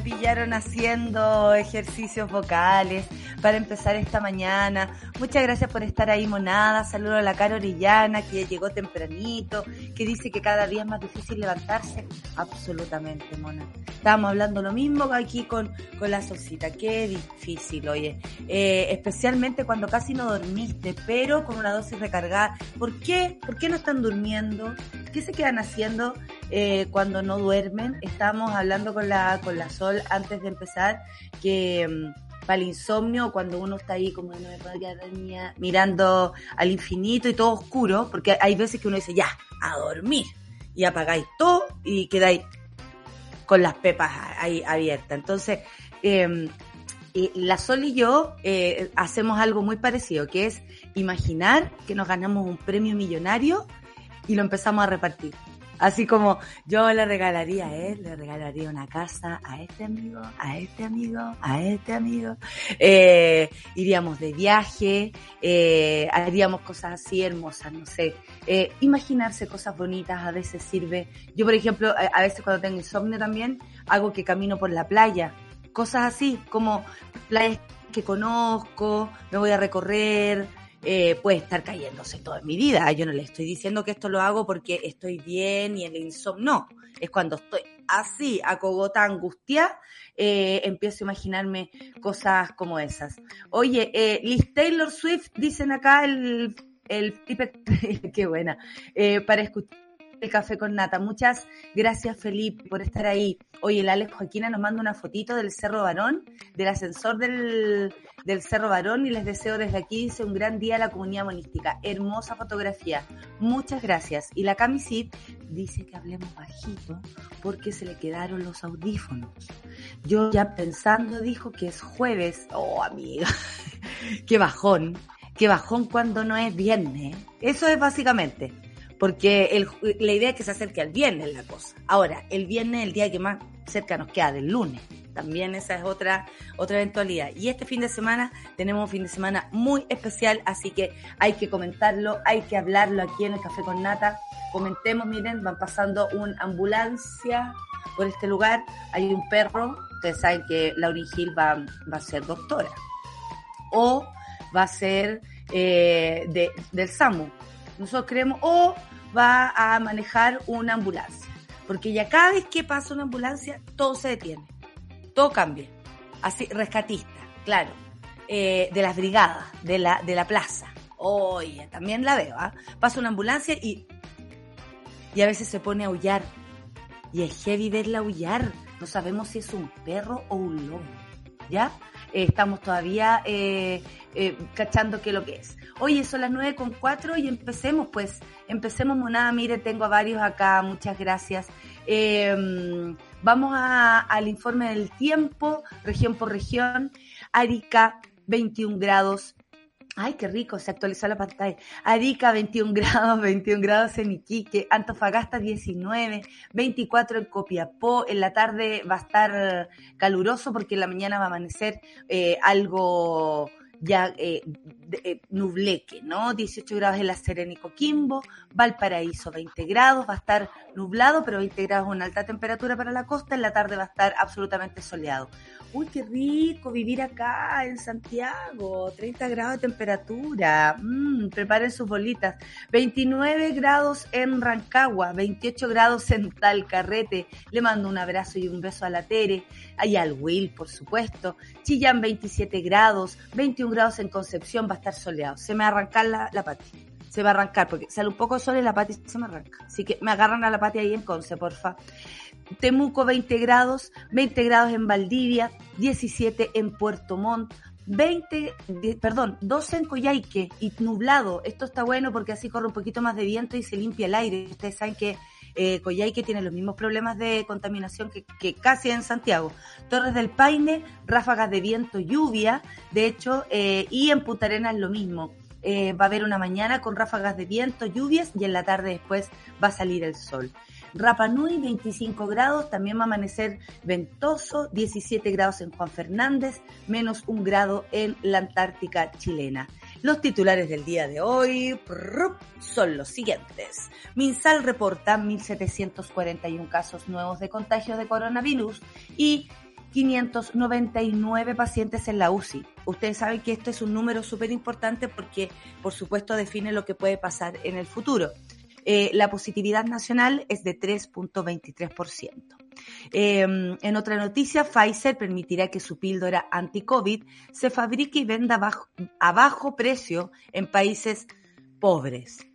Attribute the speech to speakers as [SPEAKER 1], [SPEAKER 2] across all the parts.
[SPEAKER 1] pillaron haciendo ejercicios vocales para empezar esta mañana. Muchas gracias por estar ahí, monada. Saludo a la cara orillana que llegó tempranito, que dice que cada día es más difícil levantarse. Absolutamente, mona. Estábamos hablando lo mismo aquí con, con la solcita. Qué difícil, oye. Eh, especialmente cuando casi no dormiste, pero con una dosis recargada. ¿Por qué? ¿Por qué no están durmiendo? ¿Qué se quedan haciendo eh, cuando no duermen? Estábamos hablando con la, con la Sol antes de empezar que mm, para el insomnio, cuando uno está ahí como no me mirando al infinito y todo oscuro, porque hay veces que uno dice, ya, a dormir, y apagáis todo y quedáis con las pepas ahí abiertas. Entonces, eh, la Sol y yo eh, hacemos algo muy parecido, que es imaginar que nos ganamos un premio millonario y lo empezamos a repartir. Así como yo le regalaría a él, le regalaría una casa a este amigo, a este amigo, a este amigo. Eh, iríamos de viaje, eh, haríamos cosas así hermosas, no sé. Eh, imaginarse cosas bonitas a veces sirve. Yo, por ejemplo, a, veces cuando tengo insomnio también, hago que camino por la playa. Cosas así, como playas que conozco, me voy a recorrer, eh, puede estar cayéndose toda mi vida. Yo no le estoy diciendo que esto lo hago porque estoy bien y el insomnio. No, es cuando estoy así, a angustia, eh, empiezo a imaginarme cosas como esas. Oye, eh, Liz Taylor Swift, dicen acá el, el qué buena, eh, para escuchar el café con nata. Muchas gracias, Felipe, por estar ahí. Oye, el Alex Joaquina nos manda una fotito del Cerro Varón, del ascensor del, del Cerro Varón, y les deseo desde aquí, un gran día a la comunidad monística. Hermosa fotografía. Muchas gracias. Y la Camisit dice que hablemos bajito porque se le quedaron los audífonos. Yo ya pensando, dijo que es jueves. Oh, amiga, qué bajón. Qué bajón cuando no es viernes. Eso es básicamente porque la idea es que se acerque al viernes la cosa. Ahora, el viernes es el día que más cerca nos queda del lunes. También esa es otra, otra eventualidad. Y este fin de semana tenemos un fin de semana muy especial, así que hay que comentarlo, hay que hablarlo aquí en el Café con Nata. Comentemos, miren, van pasando una ambulancia por este lugar, hay un perro, ustedes saben que Lauryn Hill va, a ser doctora. O va a ser eh, de, del SAMU. Nosotros creemos, o va a manejar una ambulancia. Porque ya cada vez que pasa una ambulancia, todo se detiene. Todo cambia. Así, rescatista, claro. Eh, de las brigadas, de la, de la plaza. Oye, también la veo, ¿ah? Pasa una ambulancia y, y a veces se pone a aullar. Y es heavy verla aullar. No sabemos si es un perro o un lobo. ¿Ya? Eh, estamos todavía eh, eh, cachando qué es lo que es. Oye, son las nueve con cuatro y empecemos, pues. Empecemos, monada. Mire, tengo a varios acá. Muchas gracias. Eh, vamos a, al informe del tiempo, región por región. Arica, 21 grados. Ay, qué rico, se actualizó la pantalla. Arica, 21 grados, 21 grados en Iquique, Antofagasta, 19, 24 en Copiapó. En la tarde va a estar caluroso porque en la mañana va a amanecer eh, algo ya eh, de, eh, nubleque, ¿no? 18 grados en la Serena y Coquimbo, Valparaíso 20 grados, va a estar nublado, pero 20 grados es una alta temperatura para la costa, en la tarde va a estar absolutamente soleado. Uy, qué rico vivir acá en Santiago, 30 grados de temperatura, mm, preparen sus bolitas, 29 grados en Rancagua, 28 grados en Talcarrete, le mando un abrazo y un beso a la Tere, y al Will, por supuesto, Chillán 27 grados, 21 grados en Concepción, va a estar soleado, se me va a arrancar la, la pati, se va a arrancar, porque sale un poco de sol y la pati se me arranca, así que me agarran a la pati ahí en Conce, porfa. Temuco 20 grados, 20 grados en Valdivia, 17 en Puerto Montt, 20, de- perdón, 12 en Coyhaique y nublado. Esto está bueno porque así corre un poquito más de viento y se limpia el aire. Ustedes saben que eh, tiene los mismos problemas de contaminación que, que casi en Santiago. Torres del Paine, ráfagas de viento, lluvia, de hecho, eh, y en Punta Arenas lo mismo. eh, va a haber una mañana con ráfagas de viento, lluvias y en la tarde después va a salir el sol. Rapa Nui 25 grados, también va a amanecer ventoso, 17 grados en Juan Fernández, menos un grado en la Antártica chilena. Los titulares del día de hoy son los siguientes. Minsal reporta 1.741 casos nuevos de contagios de coronavirus y 599 pacientes en la UCI. Ustedes saben que este es un número súper importante porque, por supuesto, define lo que puede pasar en el futuro. Eh, la positividad nacional es de 3.23%. Em, en otra noticia, Pfizer permitirá que su píldora anti-COVID se fabrique y venda a bajo precio en países pobres.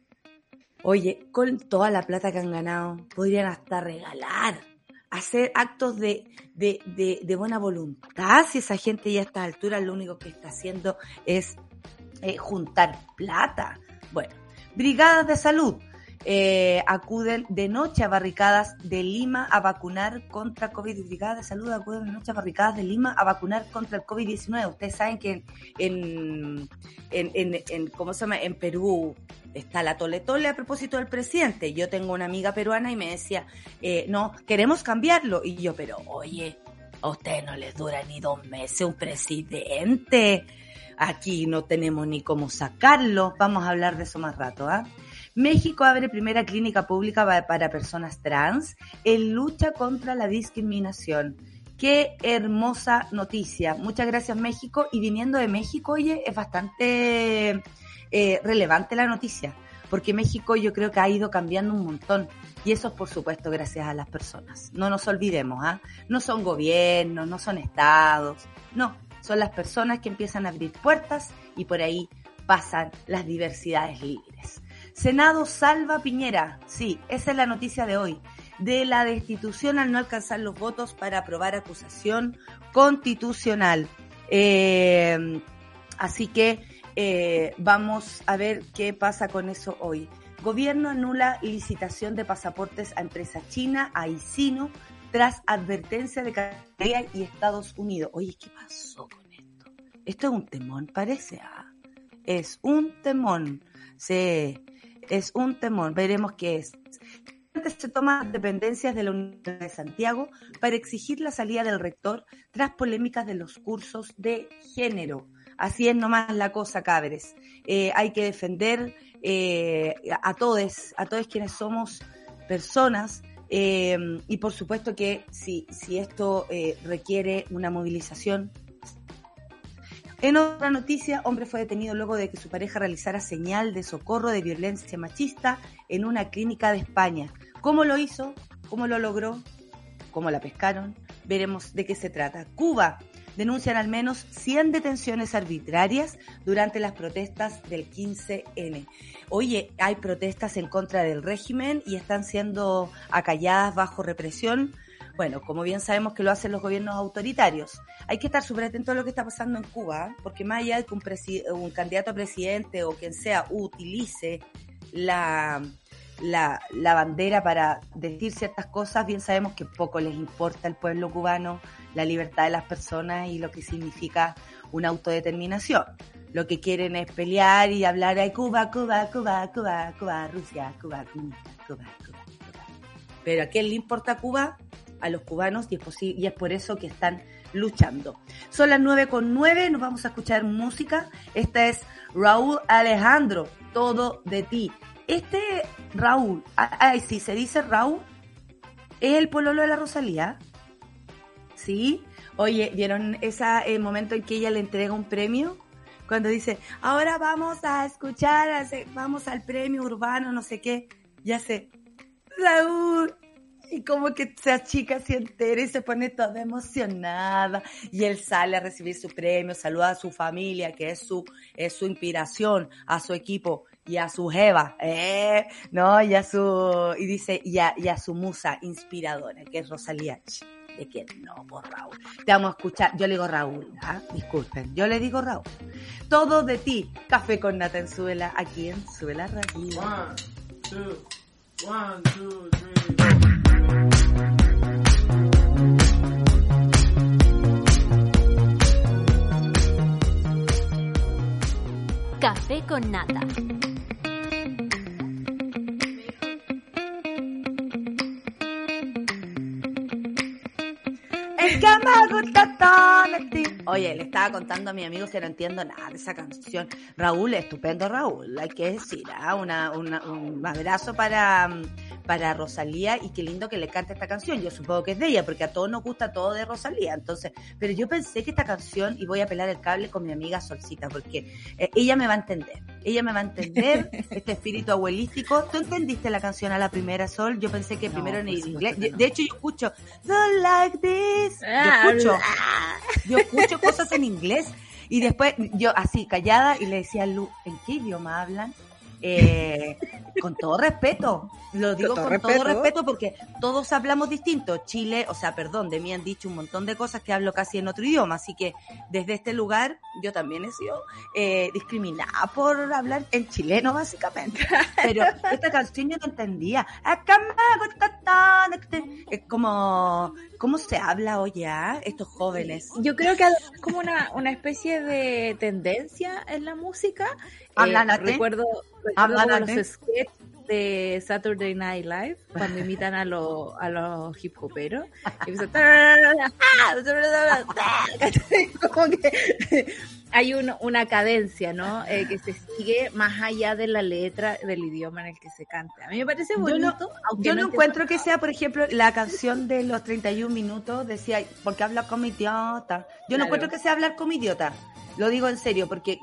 [SPEAKER 1] Oye, con toda la plata que han ganado, podrían hasta regalar, hacer actos de, de, buena voluntad. Si esa gente ya a esta altura lo único que está haciendo es eh, juntar plata. Bueno, brigadas de salud eh, acuden de noche a barricadas de Lima a vacunar contra COVID. Brigada de Salud acuden de noche a barricadas de Lima a vacunar contra el COVID-19. Ustedes saben que en, en, en, ¿cómo se llama? En Perú está la tole tole a propósito del presidente. Yo tengo una amiga peruana y me decía, eh, no, queremos cambiarlo. Y yo, pero oye, a ustedes no les dura ni dos meses un presidente. Aquí no tenemos ni cómo sacarlo. Vamos a hablar de eso más rato, ¿ah? México abre primera clínica pública para personas trans en lucha contra la discriminación. Qué hermosa noticia. Muchas gracias México. Y viniendo de México, oye, es bastante eh, relevante la noticia, porque México yo creo que ha ido cambiando un montón. Y eso es por supuesto gracias a las personas. No nos olvidemos, ¿ah? No son gobiernos, no son estados, no, son las personas que empiezan a abrir puertas y por ahí pasan las diversidades libres. Senado salva Piñera. Sí, esa es la noticia de hoy. De la destitución al no alcanzar los votos para aprobar acusación constitucional. Eh, así que eh, vamos a ver qué pasa con eso hoy. Gobierno anula licitación de pasaportes a empresa china, a Isino, tras advertencia de Canadá y Estados Unidos. Oye, ¿qué pasó con esto? Esto es un temón, parece. Ah, es un temón. Sí es un temor, veremos qué es. Se toma dependencias de la Universidad de Santiago para exigir la salida del rector tras polémicas de los cursos de género. Así es nomás la cosa, cabres. Eh, hay que defender eh, a todos, a todos quienes somos personas eh, y por supuesto que si, si esto requiere una movilización en otra noticia, hombre fue detenido luego de que su pareja realizara señal de socorro de violencia machista en una clínica de España. ¿Cómo lo hizo? ¿Cómo lo logró? ¿Cómo la pescaron? Veremos de qué se trata. Cuba denuncian al menos 100 detenciones arbitrarias durante las protestas del 15N. Oye, hay protestas en contra del régimen y están siendo acalladas bajo represión bueno, como bien sabemos que lo hacen los gobiernos autoritarios. Hay que estar súper atento a lo que está pasando en Cuba, porque más allá de que un, candidato a presidente o quien sea utilice la, la, la, bandera para decir ciertas cosas, bien sabemos que poco les importa al pueblo cubano, la libertad de las personas y lo que significa una autodeterminación. Lo que quieren es pelear y hablar de Cuba, Cuba, Cuba, Cuba, Cuba, Rusia, Cuba, Cuba, Cuba, Cuba. Pero ¿a quién le importa Cuba? A los cubanos y es, y es por eso que están luchando. Son las nueve con nueve, nos vamos a escuchar música. Esta es Raúl Alejandro, Todo de ti. Este Raúl, ay, sí, se dice Raúl, es el pololo de la Rosalía. ¿Sí? Oye, ¿vieron ese momento en que ella le entrega un premio? Cuando dice, ahora vamos a escuchar, vamos al premio urbano, no sé qué. Ya sé, Raúl, y como que se achica, se entera y se pone toda emocionada. Y él sale a recibir su premio, saluda a su familia, que es su, es su inspiración, a su equipo y a su jeva, ¿eh? ¿no? Y a su, y dice, y a, y a su musa inspiradora, que es Rosalía. ¿De quién? No, por Raúl. Te vamos a escuchar. Yo le digo Raúl, ¿ah? Disculpen. Yo le digo Raúl. Todo de ti. Café con Nata en Suela, aquí en Suela Radio. One, two,
[SPEAKER 2] Café con Nata.
[SPEAKER 1] El que me gusta tanto. Oye, le estaba contando a mi amigo que no entiendo nada de esa canción. Raúl, estupendo Raúl, hay que decir, ¿ah? Una, una- un abrazo para, para Rosalía y qué lindo que le cante esta canción. Yo supongo que es de ella, porque a todos nos gusta todo de Rosalía. Entonces, pero yo pensé que esta canción, y voy a pelar el cable con mi amiga Solcita, porque eh, ella me va a entender. Ella me va a entender este espíritu abuelístico. ¿Tú entendiste la canción a la primera, Sol? Yo pensé que
[SPEAKER 3] No,
[SPEAKER 1] primero en inglés.
[SPEAKER 3] no.
[SPEAKER 1] De hecho, yo escucho, don't like this. Yo
[SPEAKER 3] Ah,
[SPEAKER 1] escucho, yo escucho cosas en inglés. Y después yo así callada y le decía a Lu, ¿en qué idioma hablan? Eh, con todo respeto, lo digo
[SPEAKER 3] todo
[SPEAKER 1] con todo
[SPEAKER 3] respeto.
[SPEAKER 1] respeto porque todos hablamos distinto. Chile, o sea, perdón, de mí han dicho un montón de cosas que hablo casi en otro idioma, así que desde este lugar yo también he sido eh, discriminada por hablar en chileno básicamente. Pero esta canción yo no entendía. Acá me gusta tanto. Es como, ¿cómo se habla hoy ya estos jóvenes?
[SPEAKER 3] Yo creo que es como una, una especie de tendencia en la música. Eh,
[SPEAKER 1] Háblate.
[SPEAKER 3] recuerdo recuerdo los sketches de Saturday Night Live cuando imitan a, los a los hip hoperos. Y como que hay un- una cadencia, ¿no? Eh, que se sigue más allá de la letra del idioma en el que se canta. A mí me parece
[SPEAKER 1] Yo no-
[SPEAKER 3] bonito,
[SPEAKER 1] Yo no encuentro que sea, por ejemplo, la canción de los 31 minutos, decía, porque habla como idiota. Yo no encuentro que sea hablar como idiota. Lo digo en serio, porque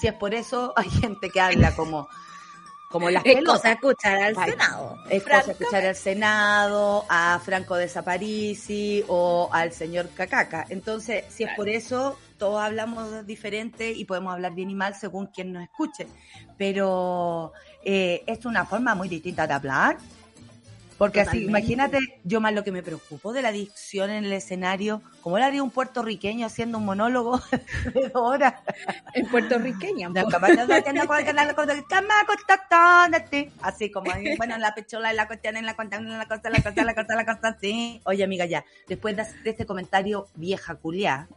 [SPEAKER 1] si es por eso, hay gente que habla como, como las
[SPEAKER 3] Es
[SPEAKER 1] pelotas.
[SPEAKER 3] cosa escuchar al
[SPEAKER 1] Ay,
[SPEAKER 3] Senado.
[SPEAKER 1] Es cosa escuchar al Senado, a Franco de Saparici o al señor Cacaca. Entonces, si es
[SPEAKER 3] Claro.
[SPEAKER 1] por eso, todos hablamos diferente y podemos hablar bien y mal según quien nos escuche. Pero eh, es una forma muy distinta de hablar. Porque así,
[SPEAKER 3] Totalmente.
[SPEAKER 1] imagínate, yo más lo que me preocupo de la dicción en el escenario, como le haría un puertorriqueño haciendo un monólogo de dos horas.
[SPEAKER 3] Es puertorriqueña.
[SPEAKER 1] Así como, bueno, la pechola, la cuestión, en la cuenta, en la cosa, la cosa, la cosa, la cosa, sí. Oye, amiga, ya, después de, de este comentario vieja culiá,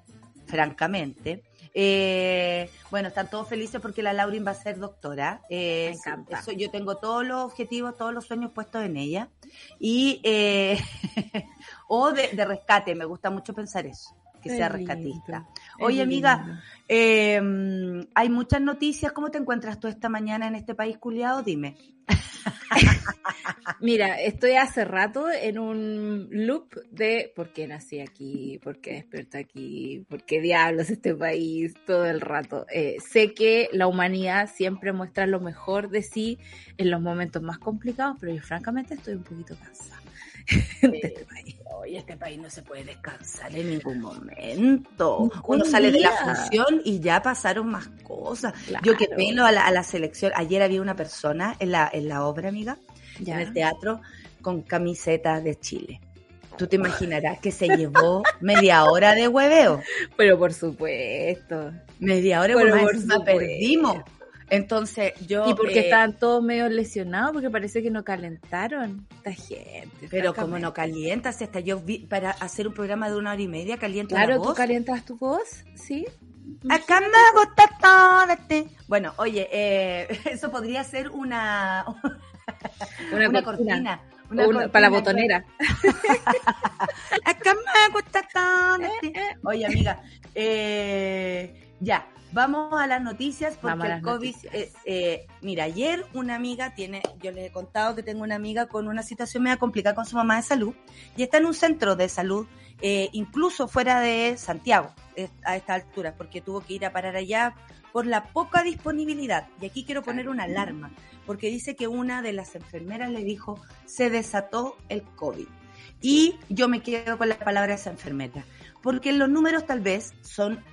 [SPEAKER 1] francamente, eh, bueno, están todos felices porque la Laurin va a ser doctora. Eh,
[SPEAKER 3] Me encanta.
[SPEAKER 1] eso, yo tengo todos los objetivos, todos los sueños puestos en ella. Y, eh, o de, de rescate, me gusta mucho pensar eso, que
[SPEAKER 3] Qué
[SPEAKER 1] sea rescatista.
[SPEAKER 3] Es
[SPEAKER 1] Oye, amiga, eh, hay muchas noticias. ¿Cómo te encuentras tú esta mañana en este país culiado? Dime.
[SPEAKER 3] Mira, estoy hace rato en un loop de por qué nací aquí, por qué desperté aquí, por qué diablos este país, todo el rato. Eh, sé que la humanidad siempre muestra lo mejor de sí en los momentos más complicados, pero yo francamente estoy un poquito cansada de este país.
[SPEAKER 1] Este país no se puede descansar en ningún momento.
[SPEAKER 3] Ningún
[SPEAKER 1] Uno sale de la función y ya pasaron más cosas.
[SPEAKER 3] Claro.
[SPEAKER 1] Yo que pelo a la, a la selección. Ayer había una persona en la, en la obra, amiga,
[SPEAKER 3] Ya.
[SPEAKER 1] en el teatro, con camiseta de Chile. Tú te imaginarás que se llevó media hora de hueveo.
[SPEAKER 3] Pero por supuesto.
[SPEAKER 1] Media hora,
[SPEAKER 3] Pero por supuesto.
[SPEAKER 1] perdimos. Entonces, yo.
[SPEAKER 3] Y porque
[SPEAKER 1] eh,
[SPEAKER 3] estaban todos medio lesionados, porque parece que no calentaron esta gente.
[SPEAKER 1] Pero como no calienta, si hasta yo vi, para hacer un programa de una hora y media caliento la
[SPEAKER 3] Claro, tú calientas tu voz, ¿sí?
[SPEAKER 1] Acá me gusta todo. Bueno, oye, eh, eso podría ser una,
[SPEAKER 3] Una,
[SPEAKER 1] una
[SPEAKER 3] cortina.
[SPEAKER 1] una
[SPEAKER 3] una-
[SPEAKER 1] cortina,
[SPEAKER 3] para la botonera.
[SPEAKER 1] Acá me gusta todo. Oye, amiga, eh, ya, vamos a las noticias porque el COVID, eh, eh, mira, ayer una amiga tiene, yo les he contado que tengo una amiga con una situación media complicada con su mamá de salud y está en un centro de salud, eh, incluso fuera de Santiago a esta altura, porque tuvo que ir a parar allá por la poca disponibilidad. Y aquí quiero poner una alarma, porque dice que una de las enfermeras le dijo, se desató el COVID. Y yo me quedo con la palabra de esa enfermera, porque los números tal vez son,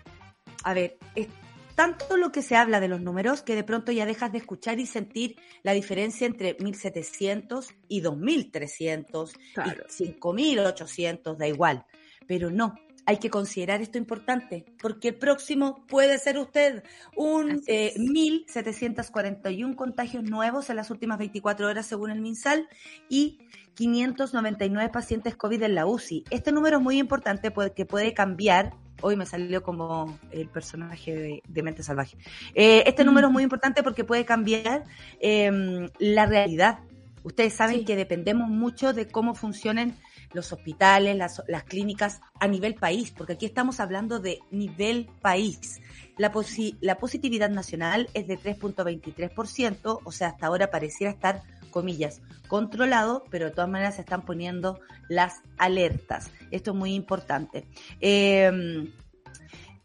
[SPEAKER 1] a ver, es tanto lo que se habla de los números que de pronto ya dejas de escuchar y sentir la diferencia entre 1700 y 2300
[SPEAKER 3] Claro.
[SPEAKER 1] y 5800, da igual. Pero no, hay que considerar esto importante, porque el próximo puede ser usted. Un eh, 1.741 contagios nuevos en las últimas 24 horas según el MinSal y 599 pacientes COVID en la UCI. Este número es muy importante porque puede cambiar. Hoy me salió como el personaje de, Mente Salvaje. Eh, este número es muy importante porque puede cambiar em, la realidad. Ustedes saben que dependemos mucho de cómo funcionen los hospitales, las, las, clínicas a nivel país, porque aquí estamos hablando de nivel país. La, la positividad nacional es de 3.23%, o sea, hasta ahora pareciera estar comillas, controlado, pero de todas maneras se están poniendo las alertas. Esto es muy importante. Eh,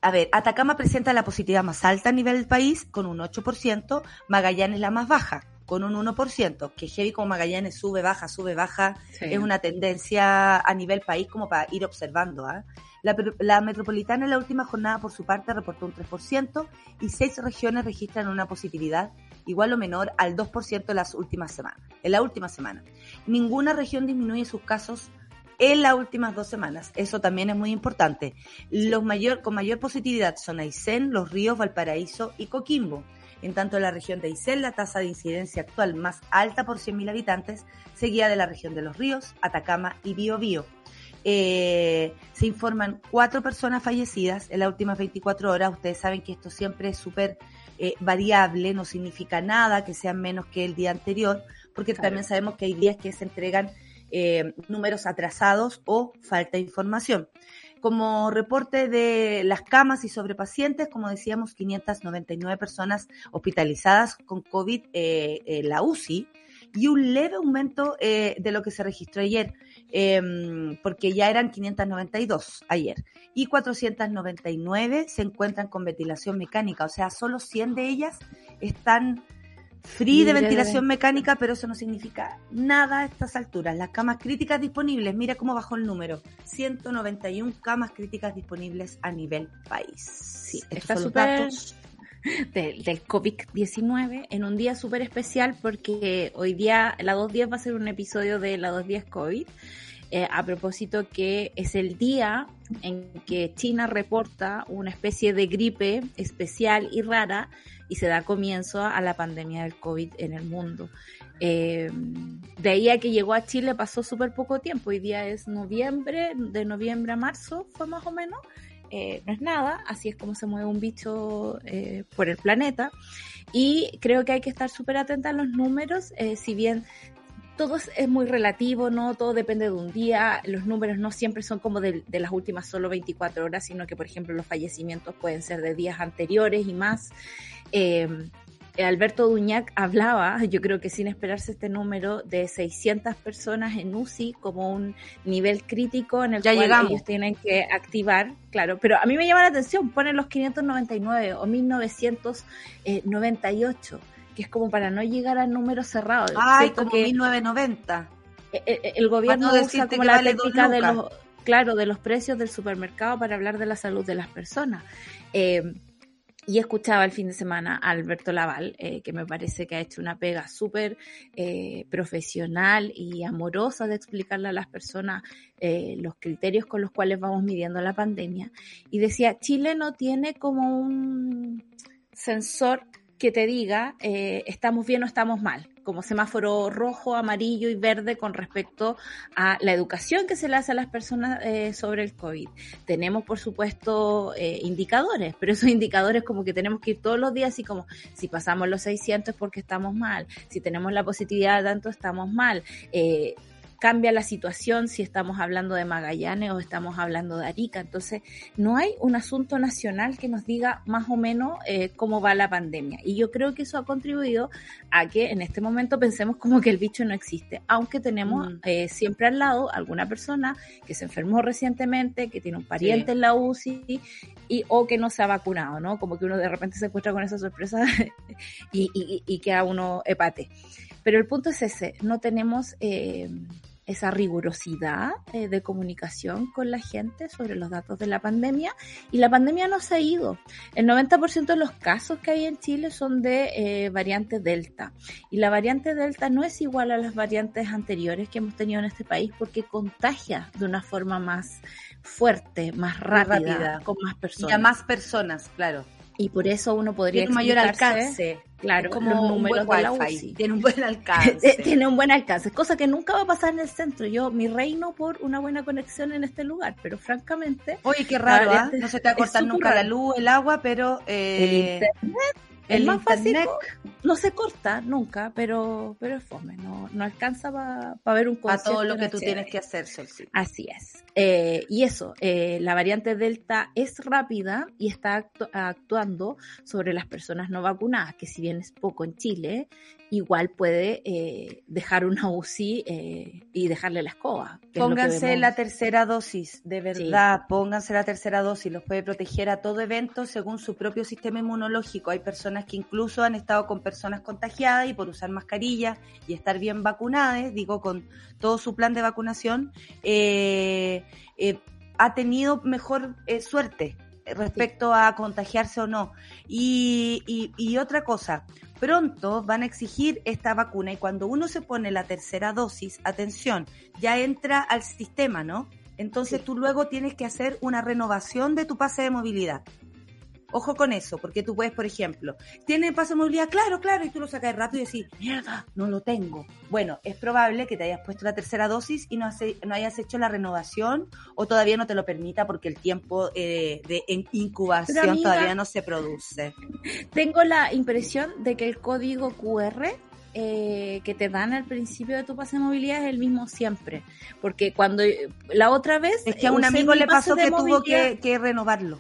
[SPEAKER 1] a ver, Atacama presenta la positividad más alta a nivel del país con un 8%, Magallanes la más baja con un 1%, que heavy como Magallanes sube, baja, sube, baja, es una tendencia a nivel país como para ir observando. ¿ah? La, la, metropolitana en la última jornada por su parte reportó un 3% y seis regiones registran una positividad igual o menor al 2% en las últimas semanas. En la última semana. Ninguna región disminuye sus casos en las últimas dos semanas. Eso también es muy importante. Los mayor, con mayor positividad son Aysén, Los Ríos, Valparaíso y Coquimbo. En tanto, en la región de Aysén, la tasa de incidencia actual más alta por 100.000 habitantes, seguida de la región de Los Ríos, Atacama y Biobío. Eh, se informan cuatro personas fallecidas en las últimas 24 horas. Ustedes saben que esto siempre es súper eh, variable, no significa nada que sean menos que el día anterior, porque también sabemos que hay días que se entregan eh, números atrasados o falta de información. Como reporte de las camas y sobre pacientes, como decíamos, 599 personas hospitalizadas con COVID eh, la UCI y un leve aumento eh, de lo que se registró ayer, em, porque ya eran 592 ayer, y 499 se encuentran con ventilación mecánica, o sea, solo 100 de ellas están free de ventilación mecánica, pero eso no significa nada a estas alturas. Las camas críticas disponibles, mira cómo bajó el número, 191 camas críticas disponibles a nivel país.
[SPEAKER 3] Sí, está súper del COVID-19 en un día súper especial porque hoy día, la 210 va a ser un episodio de la 210 COVID. Eh, a propósito que es el día en que China reporta una especie de gripe especial y rara y se da comienzo a la pandemia del COVID en el mundo. Eh, de ahí a que llegó a Chile pasó súper poco tiempo, hoy día es noviembre, de noviembre a marzo fue más o menos, eh, no es nada, así es como se mueve un bicho eh, por el planeta. Y creo que hay que estar súper atenta a los números, si bien todo es muy relativo, no todo depende de un día, los números no siempre son como de, de, las últimas solo 24 horas, sino que por ejemplo los fallecimientos pueden ser de días anteriores y más. Eh, Alberto Duñac hablaba, yo creo que sin esperarse este número, de 600 personas en UCI como un nivel crítico en el cual ellos tienen que activar, claro, pero a mí me llama la atención, ponen los 599 o 1998, que es como para no llegar a números cerrados.
[SPEAKER 1] Ay, como 1990.
[SPEAKER 3] El, e, e, el gobierno usa como la técnica de los, claro, de los precios del supermercado para hablar de la salud de las personas. Eh, y escuchaba el fin de semana a Alberto Laval, eh, que me parece que ha hecho una pega súper eh, profesional y amorosa de explicarle a las personas eh, los criterios con los cuales vamos midiendo la pandemia. Y decía, Chile no tiene como un sensor que te diga eh, estamos bien o estamos mal, como semáforo rojo, amarillo y verde con respecto a la educación que se le hace a las personas eh, sobre el COVID. Tenemos, por supuesto, eh, indicadores, pero esos indicadores como que tenemos que ir todos los días y como si pasamos los 600 porque estamos mal, si tenemos la positividad tanto estamos mal. Cambia la situación si estamos hablando de Magallanes o estamos hablando de Arica. Entonces, no hay un asunto nacional que nos diga más o menos eh, cómo va la pandemia. Y yo creo que eso ha contribuido a que en este momento pensemos como que el bicho no existe, aunque tenemos mm. eh, siempre al lado alguna persona que se enfermó recientemente, que tiene un pariente en la UCI y, o que no se ha vacunado, ¿no? Como que uno de repente se encuentra con esa sorpresa y, y, y, queda uno epate. Pero el punto es ese, no tenemos... Eh, esa rigurosidad eh, de comunicación con la gente sobre los datos de la pandemia y la pandemia no se ha ido. El 90% de los casos que hay en Chile son de eh, variante Delta y la variante Delta no es igual a las variantes anteriores que hemos tenido en este país porque contagia de una forma más fuerte, más rápida, con más personas.
[SPEAKER 1] Y a más personas, claro.
[SPEAKER 3] Y por eso uno podría
[SPEAKER 1] Tiene mayor alcance.
[SPEAKER 3] Claro,
[SPEAKER 1] como
[SPEAKER 3] los
[SPEAKER 1] un
[SPEAKER 3] números
[SPEAKER 1] buen
[SPEAKER 3] de la
[SPEAKER 1] wifi.
[SPEAKER 3] UCI.
[SPEAKER 1] Tiene un buen alcance.
[SPEAKER 3] Tiene un buen alcance, cosa que nunca va a pasar en el centro. Yo, mi reino por una buena conexión en este lugar, pero francamente,
[SPEAKER 1] Oye, qué raro,
[SPEAKER 3] variante
[SPEAKER 1] No se te va a cortar nunca la luz, el agua, pero...
[SPEAKER 3] el
[SPEAKER 1] Eh,
[SPEAKER 3] internet
[SPEAKER 1] el
[SPEAKER 3] es más fácil,
[SPEAKER 1] internet
[SPEAKER 3] no se corta nunca, pero, pero es fome, no, no alcanza para ver un
[SPEAKER 1] para
[SPEAKER 3] concierto
[SPEAKER 1] todo lo que tú tienes que hacer, Solcito.
[SPEAKER 3] Así es. Eh, y eso, eh, la variante Delta es rápida y está actu- actuando sobre las personas no vacunadas, que si bien es poco en Chile, igual puede eh, dejar una UCI eh, y dejarle la escoba. es
[SPEAKER 1] Pónganse la tercera dosis, de verdad, pónganse la tercera dosis, los puede proteger a todo evento según su propio sistema inmunológico. Hay personas que incluso han estado con personas contagiadas y por usar mascarilla y estar bien vacunadas, digo, con todo su plan de vacunación, eh, eh, ha tenido mejor eh, suerte respecto a contagiarse o no. Y, y, y otra cosa, pronto van a exigir esta vacuna y cuando uno se pone la tercera dosis, atención, ya entra al sistema, ¿no? Entonces
[SPEAKER 3] Sí.
[SPEAKER 1] tú luego tienes que hacer una renovación de tu pase de movilidad. Ojo con eso, porque tú puedes, por ejemplo, ¿tiene pase de movilidad? Claro, claro, y tú lo sacas rápido y decís, mierda, no lo tengo. Bueno, es probable que te hayas puesto la tercera dosis y no, hace- no hayas hecho la renovación o todavía no te lo permita porque el tiempo eh, de incubación
[SPEAKER 3] amiga,
[SPEAKER 1] todavía no se produce.
[SPEAKER 3] Tengo la impresión de que el código QR eh, que te dan al principio de tu pase de movilidad es el mismo siempre. Porque cuando eh, la otra vez.
[SPEAKER 1] Es que a un
[SPEAKER 3] usé
[SPEAKER 1] amigo
[SPEAKER 3] mi
[SPEAKER 1] le pasó que tuvo que renovarlo.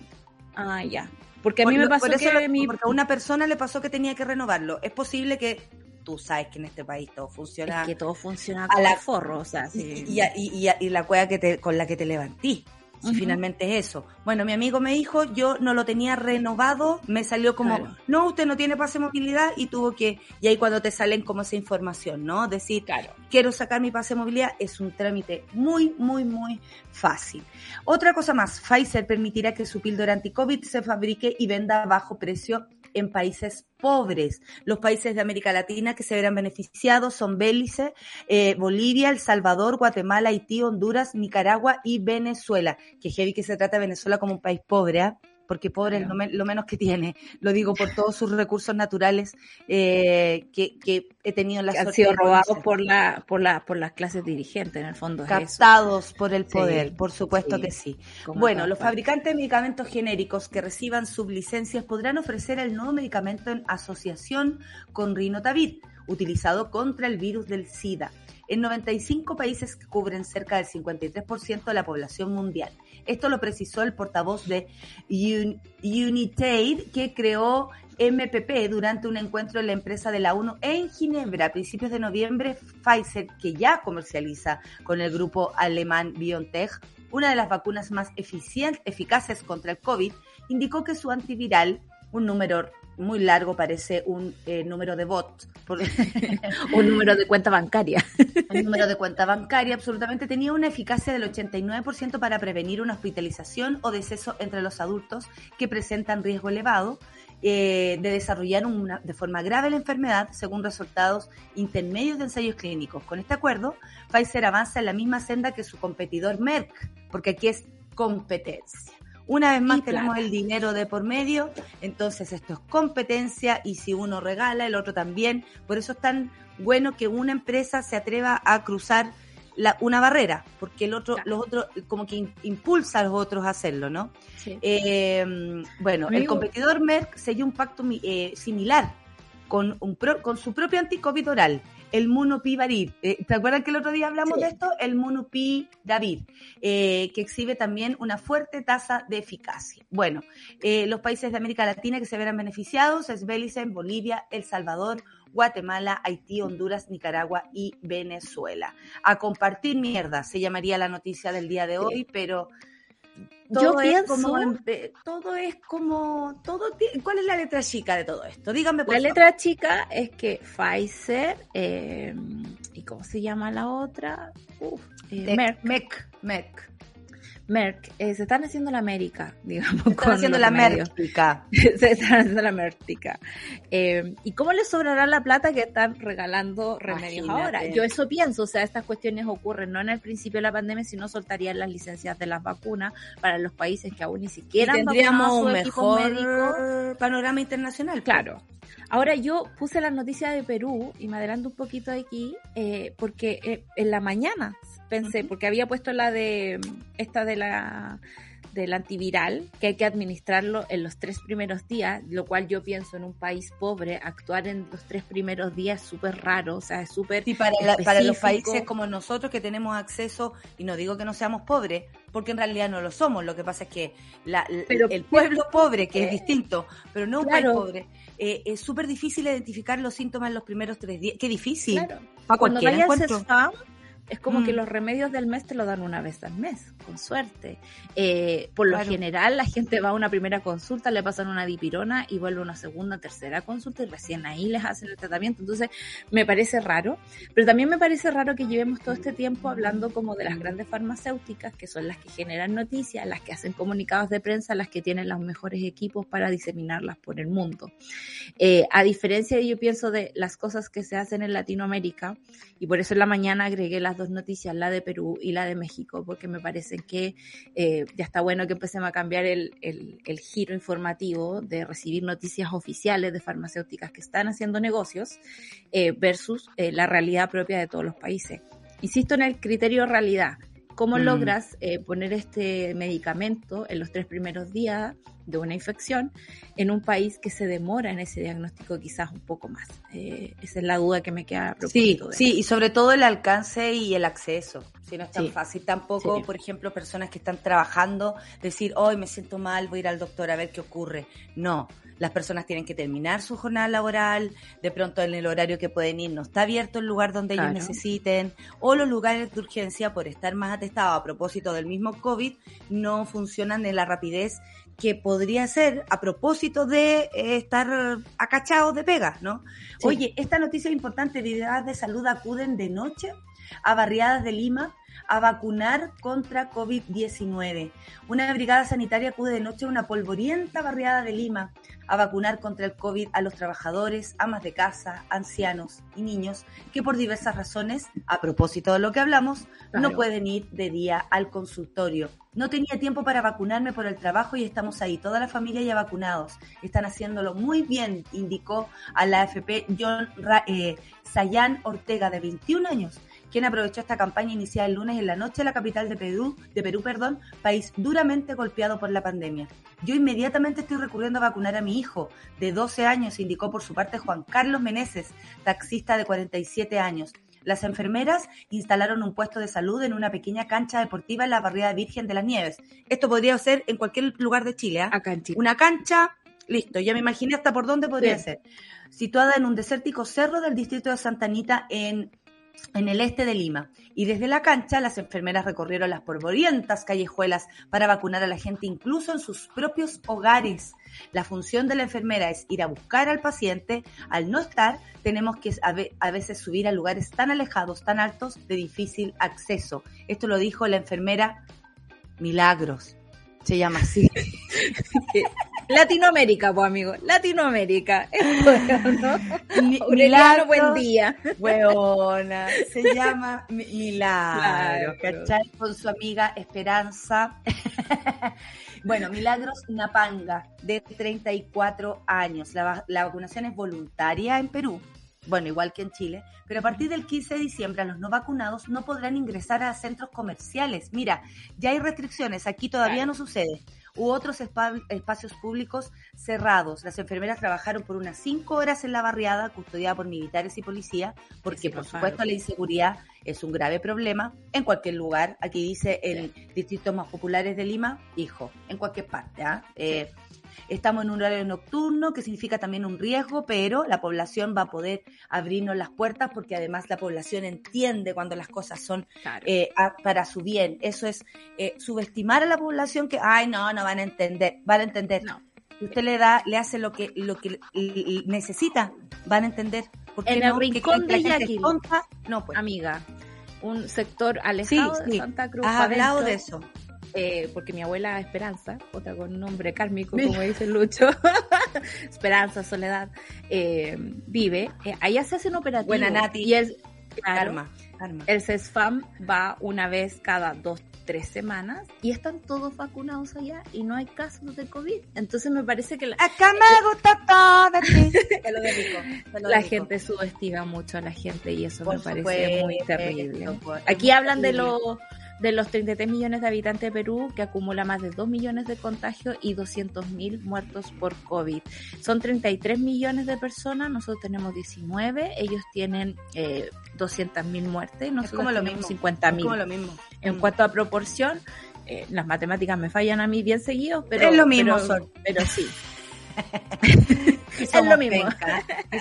[SPEAKER 3] Ah, ya. Porque a
[SPEAKER 1] Por
[SPEAKER 3] mí me pasó
[SPEAKER 1] por eso
[SPEAKER 3] que
[SPEAKER 1] lo-
[SPEAKER 3] mi.
[SPEAKER 1] porque a una persona le pasó que tenía que renovarlo. Es posible que tú sabes que en este país todo funciona
[SPEAKER 3] Es que todo funciona
[SPEAKER 1] A la-
[SPEAKER 3] forro, o sea, sí.
[SPEAKER 1] y, y- y- y la cueva que te, con la que te levantí. Si finalmente es eso. Bueno, mi amigo me dijo, yo no lo tenía renovado, me salió como,
[SPEAKER 3] Claro.
[SPEAKER 1] no, usted no tiene pase de movilidad y tuvo que, y ahí cuando te salen como esa información, ¿no? Decir,
[SPEAKER 3] Claro.
[SPEAKER 1] quiero sacar mi pase de movilidad, es un trámite muy, muy, muy fácil. Otra cosa más, Pfizer permitirá que su píldora anti-COVID se fabrique y venda a bajo precio en países pobres. Los países de América Latina que se verán beneficiados son Belice, eh, Bolivia, El Salvador, Guatemala, Haití, Honduras, Nicaragua y Venezuela. Que heavy que se trata de Venezuela como un país pobre, ¿ah? Porque pobre es lo, men- lo menos que tiene. Lo digo por todos sus recursos naturales eh, que, que he tenido la
[SPEAKER 3] Que han sido robados por la, por la, por las clases dirigentes, en el fondo es eso.
[SPEAKER 1] captados por el
[SPEAKER 3] Sí,
[SPEAKER 1] poder, por supuesto
[SPEAKER 3] sí.
[SPEAKER 1] que sí. Bueno, los fabricantes de medicamentos genéricos que reciban sublicencias podrán ofrecer el nuevo medicamento en asociación con Rinotavir, utilizado contra el virus del SIDA, en 95 países que cubren cerca del 53% de la población mundial. Esto lo precisó el portavoz de Un- Unitaid, que creó MPP durante un encuentro en la empresa de la ONU en Ginebra a principios de noviembre. Pfizer, que ya comercializa con el grupo alemán BioNTech una de las vacunas más eficaces contra el COVID, indicó que su antiviral, un número muy largo, parece un eh, número de bot, por-
[SPEAKER 3] Un número de cuenta bancaria.
[SPEAKER 1] el número de cuenta bancaria absolutamente tenía una eficacia del 89% para prevenir una hospitalización o deceso entre los adultos que presentan riesgo elevado eh, de desarrollar una, de forma grave la enfermedad según resultados intermedios de ensayos clínicos. Con este acuerdo, Pfizer avanza en la misma senda que su competidor Merck, porque aquí es competencia. Una vez más tenemos el dinero de por medio, entonces esto es competencia y si uno regala, el otro también. Por eso es tan bueno que una empresa se atreva a cruzar la, una barrera, porque el otro,
[SPEAKER 3] Claro.
[SPEAKER 1] los otros, como que in- impulsa a los otros a hacerlo, ¿no?
[SPEAKER 3] Sí.
[SPEAKER 1] Eh, bueno, el competidor Merck selló un pacto eh, similar con, un pro- con su propio anticovid oral, el Munopiravir. Eh, ¿Te acuerdas que el otro día hablamos
[SPEAKER 3] Sí.
[SPEAKER 1] de esto? El Munopiravir, eh, que exhibe también una fuerte tasa de eficacia. Bueno, eh, los países de América Latina que se verán beneficiados es Belice, Bolivia, El Salvador, Guatemala, Haití, Honduras, Nicaragua y Venezuela. A compartir mierda, se llamaría la noticia del día de hoy, pero
[SPEAKER 3] Yo
[SPEAKER 1] es
[SPEAKER 3] pienso-
[SPEAKER 1] como todo es como todo ¿cuál es la letra chica de todo esto? Díganme por
[SPEAKER 3] La
[SPEAKER 1] favor.
[SPEAKER 3] letra chica es que Pfizer, eh, y ¿cómo se llama la otra?
[SPEAKER 1] Uf, eh, Merck. Merck.
[SPEAKER 3] Merck, eh, se están haciendo la América, digamos.
[SPEAKER 1] Se están haciendo la Mértica.
[SPEAKER 3] se están haciendo la Mértica. Eh, ¿Y cómo les sobrará la plata que están regalando remedios ahora? Yo eso pienso, o sea, estas cuestiones ocurren no en el principio de la pandemia, sino soltarían las licencias de las vacunas para los países que aún ni siquiera
[SPEAKER 1] han tendríamos un mejor panorama internacional.
[SPEAKER 3] Claro. Ahora yo puse las noticias de Perú y me adelanto un poquito de aquí, eh, porque en la mañana pensé, porque había puesto la de esta de la del antiviral, que hay que administrarlo en los tres primeros días, lo cual yo pienso en un país pobre, actuar en los tres primeros días es súper raro, o sea, es súper...
[SPEAKER 1] Y para, para los países como nosotros que tenemos acceso, y no digo que no seamos pobres, porque en realidad no lo somos, lo que pasa es que la, el pueblo pobre, que es distinto, pero no un país pobre, eh, es súper difícil identificar los síntomas en los primeros tres días, qué difícil. Claro.
[SPEAKER 3] Para cualquier encuentro. Es como que mm. los remedios del mes te lo dan una vez al mes, con suerte. Eh, por lo general, la gente va a una primera consulta, le pasan una dipirona y vuelve a una segunda, tercera consulta y recién ahí les hacen el tratamiento. Entonces, me parece raro. Pero también me parece raro que llevemos todo este tiempo hablando como de las grandes farmacéuticas, que son las que generan noticias, las que hacen comunicados de prensa, las que tienen los mejores equipos para diseminarlas por el mundo. Eh, a diferencia, de, yo pienso de las cosas que se hacen en Latinoamérica, y por eso en la mañana agregué las dos noticias, la de Perú y la de México, porque me parece que eh, ya está bueno que empecemos a cambiar el, el, giro informativo de recibir noticias oficiales de farmacéuticas que están haciendo negocios eh, versus eh, la realidad propia de todos los países. Insisto en el criterio realidad. ¿Cómo mm. logras poner este medicamento en los tres primeros días de una infección en un país que se demora en ese diagnóstico quizás un poco más. Eh, esa es la duda que me queda.
[SPEAKER 1] A sí, sí, y sobre todo el alcance y el acceso. Si no es tan fácil tampoco, por ejemplo, personas que están trabajando, decir, hoy me siento mal, voy a ir al doctor a ver qué ocurre. No, las personas tienen que terminar su jornada laboral, de pronto en el horario que pueden ir no está abierto el lugar donde ellos necesiten, o los lugares de urgencia, por estar más atestados a propósito del mismo COVID, no funcionan en la rapidez que podría ser a propósito de eh, estar acachados de pegas, ¿no? Oye, esta noticia es importante, de salud acuden de noche a barriadas de Lima a vacunar contra COVID-19. Una brigada sanitaria acude de noche a una polvorienta barriada de Lima a vacunar contra el COVID a los trabajadores, amas de casa, ancianos y niños que por diversas razones, a propósito de lo que hablamos, no pueden ir de día al consultorio. No tenía tiempo para vacunarme por el trabajo y estamos ahí, toda la familia ya vacunados. Están haciéndolo muy bien, indicó a la AFP John eh, Sayan Ortega, de 21 años, quien aprovechó esta campaña iniciada el lunes en la noche en la capital de Perú, de Perú, perdón, país duramente golpeado por la pandemia. Yo inmediatamente estoy recurriendo a vacunar a mi hijo de 12 años, indicó por su parte Juan Carlos Meneses, taxista de 47 años. Las enfermeras instalaron un puesto de salud en una pequeña cancha deportiva en la barriada Virgen de las Nieves. Esto podría ser en cualquier lugar de Chile. ¿ah? Una cancha, listo, ya me imaginé hasta por dónde podría ser. Situada en un desértico cerro del distrito de Santa Anita en en el este de Lima. Y desde la cancha las enfermeras recorrieron las polvorientas callejuelas para vacunar a la gente incluso en sus propios hogares. La función de la enfermera es ir a buscar al paciente. Al no estar, tenemos que a veces subir a lugares tan alejados, tan altos, de difícil acceso. Esto lo dijo la enfermera Milagros. Se llama así.
[SPEAKER 3] Latinoamérica, pues amigo, Latinoamérica. Milagro, buen día.
[SPEAKER 1] Hueona, se llama Milagro, ¿cachai? Con su amiga Esperanza. bueno, Milagros Napanga, de 34 años. La, la vacunación es voluntaria en Perú bueno, igual que en Chile, pero a partir del 15 de diciembre los no vacunados no podrán ingresar a centros comerciales. Mira, ya hay restricciones, aquí todavía no sucede u otros espacios públicos cerrados. Las enfermeras trabajaron por unas cinco horas en la barriada, custodiada por militares y policía, porque por supuesto la inseguridad es un grave problema en cualquier lugar. Aquí dice en distritos más populares de Lima, hijo, en cualquier parte. ¿ah? Eh, Estamos en un horario nocturno, que significa también un riesgo, pero la población va a poder abrirnos las puertas porque además la población entiende cuando las cosas son eh, para su bien. Eso es eh, subestimar a la población que, ay, no, no van a entender, van a entender. No. Si usted le da, le hace lo que, lo que necesita, van a entender
[SPEAKER 3] en el rincón de Yaquil,
[SPEAKER 1] no, pues.
[SPEAKER 3] amiga, un sector alejado de Santa Cruz.
[SPEAKER 1] Has hablado de eso.
[SPEAKER 3] Eh, porque mi abuela Esperanza, otra con nombre kármico, como dice Lucho, Esperanza, Soledad, eh, vive, eh, allá se hace un operativo.
[SPEAKER 1] Buena Nati.
[SPEAKER 3] Y el, el CESFAM va una vez cada dos, tres semanas y están todos vacunados allá y no hay casos de COVID. Entonces me parece que la,
[SPEAKER 1] Acá me gusta todo
[SPEAKER 3] la gente subestima mucho a la gente y eso me parece muy terrible. Aquí hablan de los de los 33 millones de habitantes de Perú, que acumula más de 2 millones de contagios y 200 mil muertos por COVID. Son 33 millones de personas, nosotros tenemos 19, ellos tienen eh, 200 mil muertes, nosotros como lo tenemos 50 mil.
[SPEAKER 1] lo mismo.
[SPEAKER 3] En mm. cuanto a proporción, eh, las matemáticas me fallan a mí bien seguido, pero...
[SPEAKER 1] Es lo mismo,
[SPEAKER 3] pero sí.
[SPEAKER 1] es lo mismo.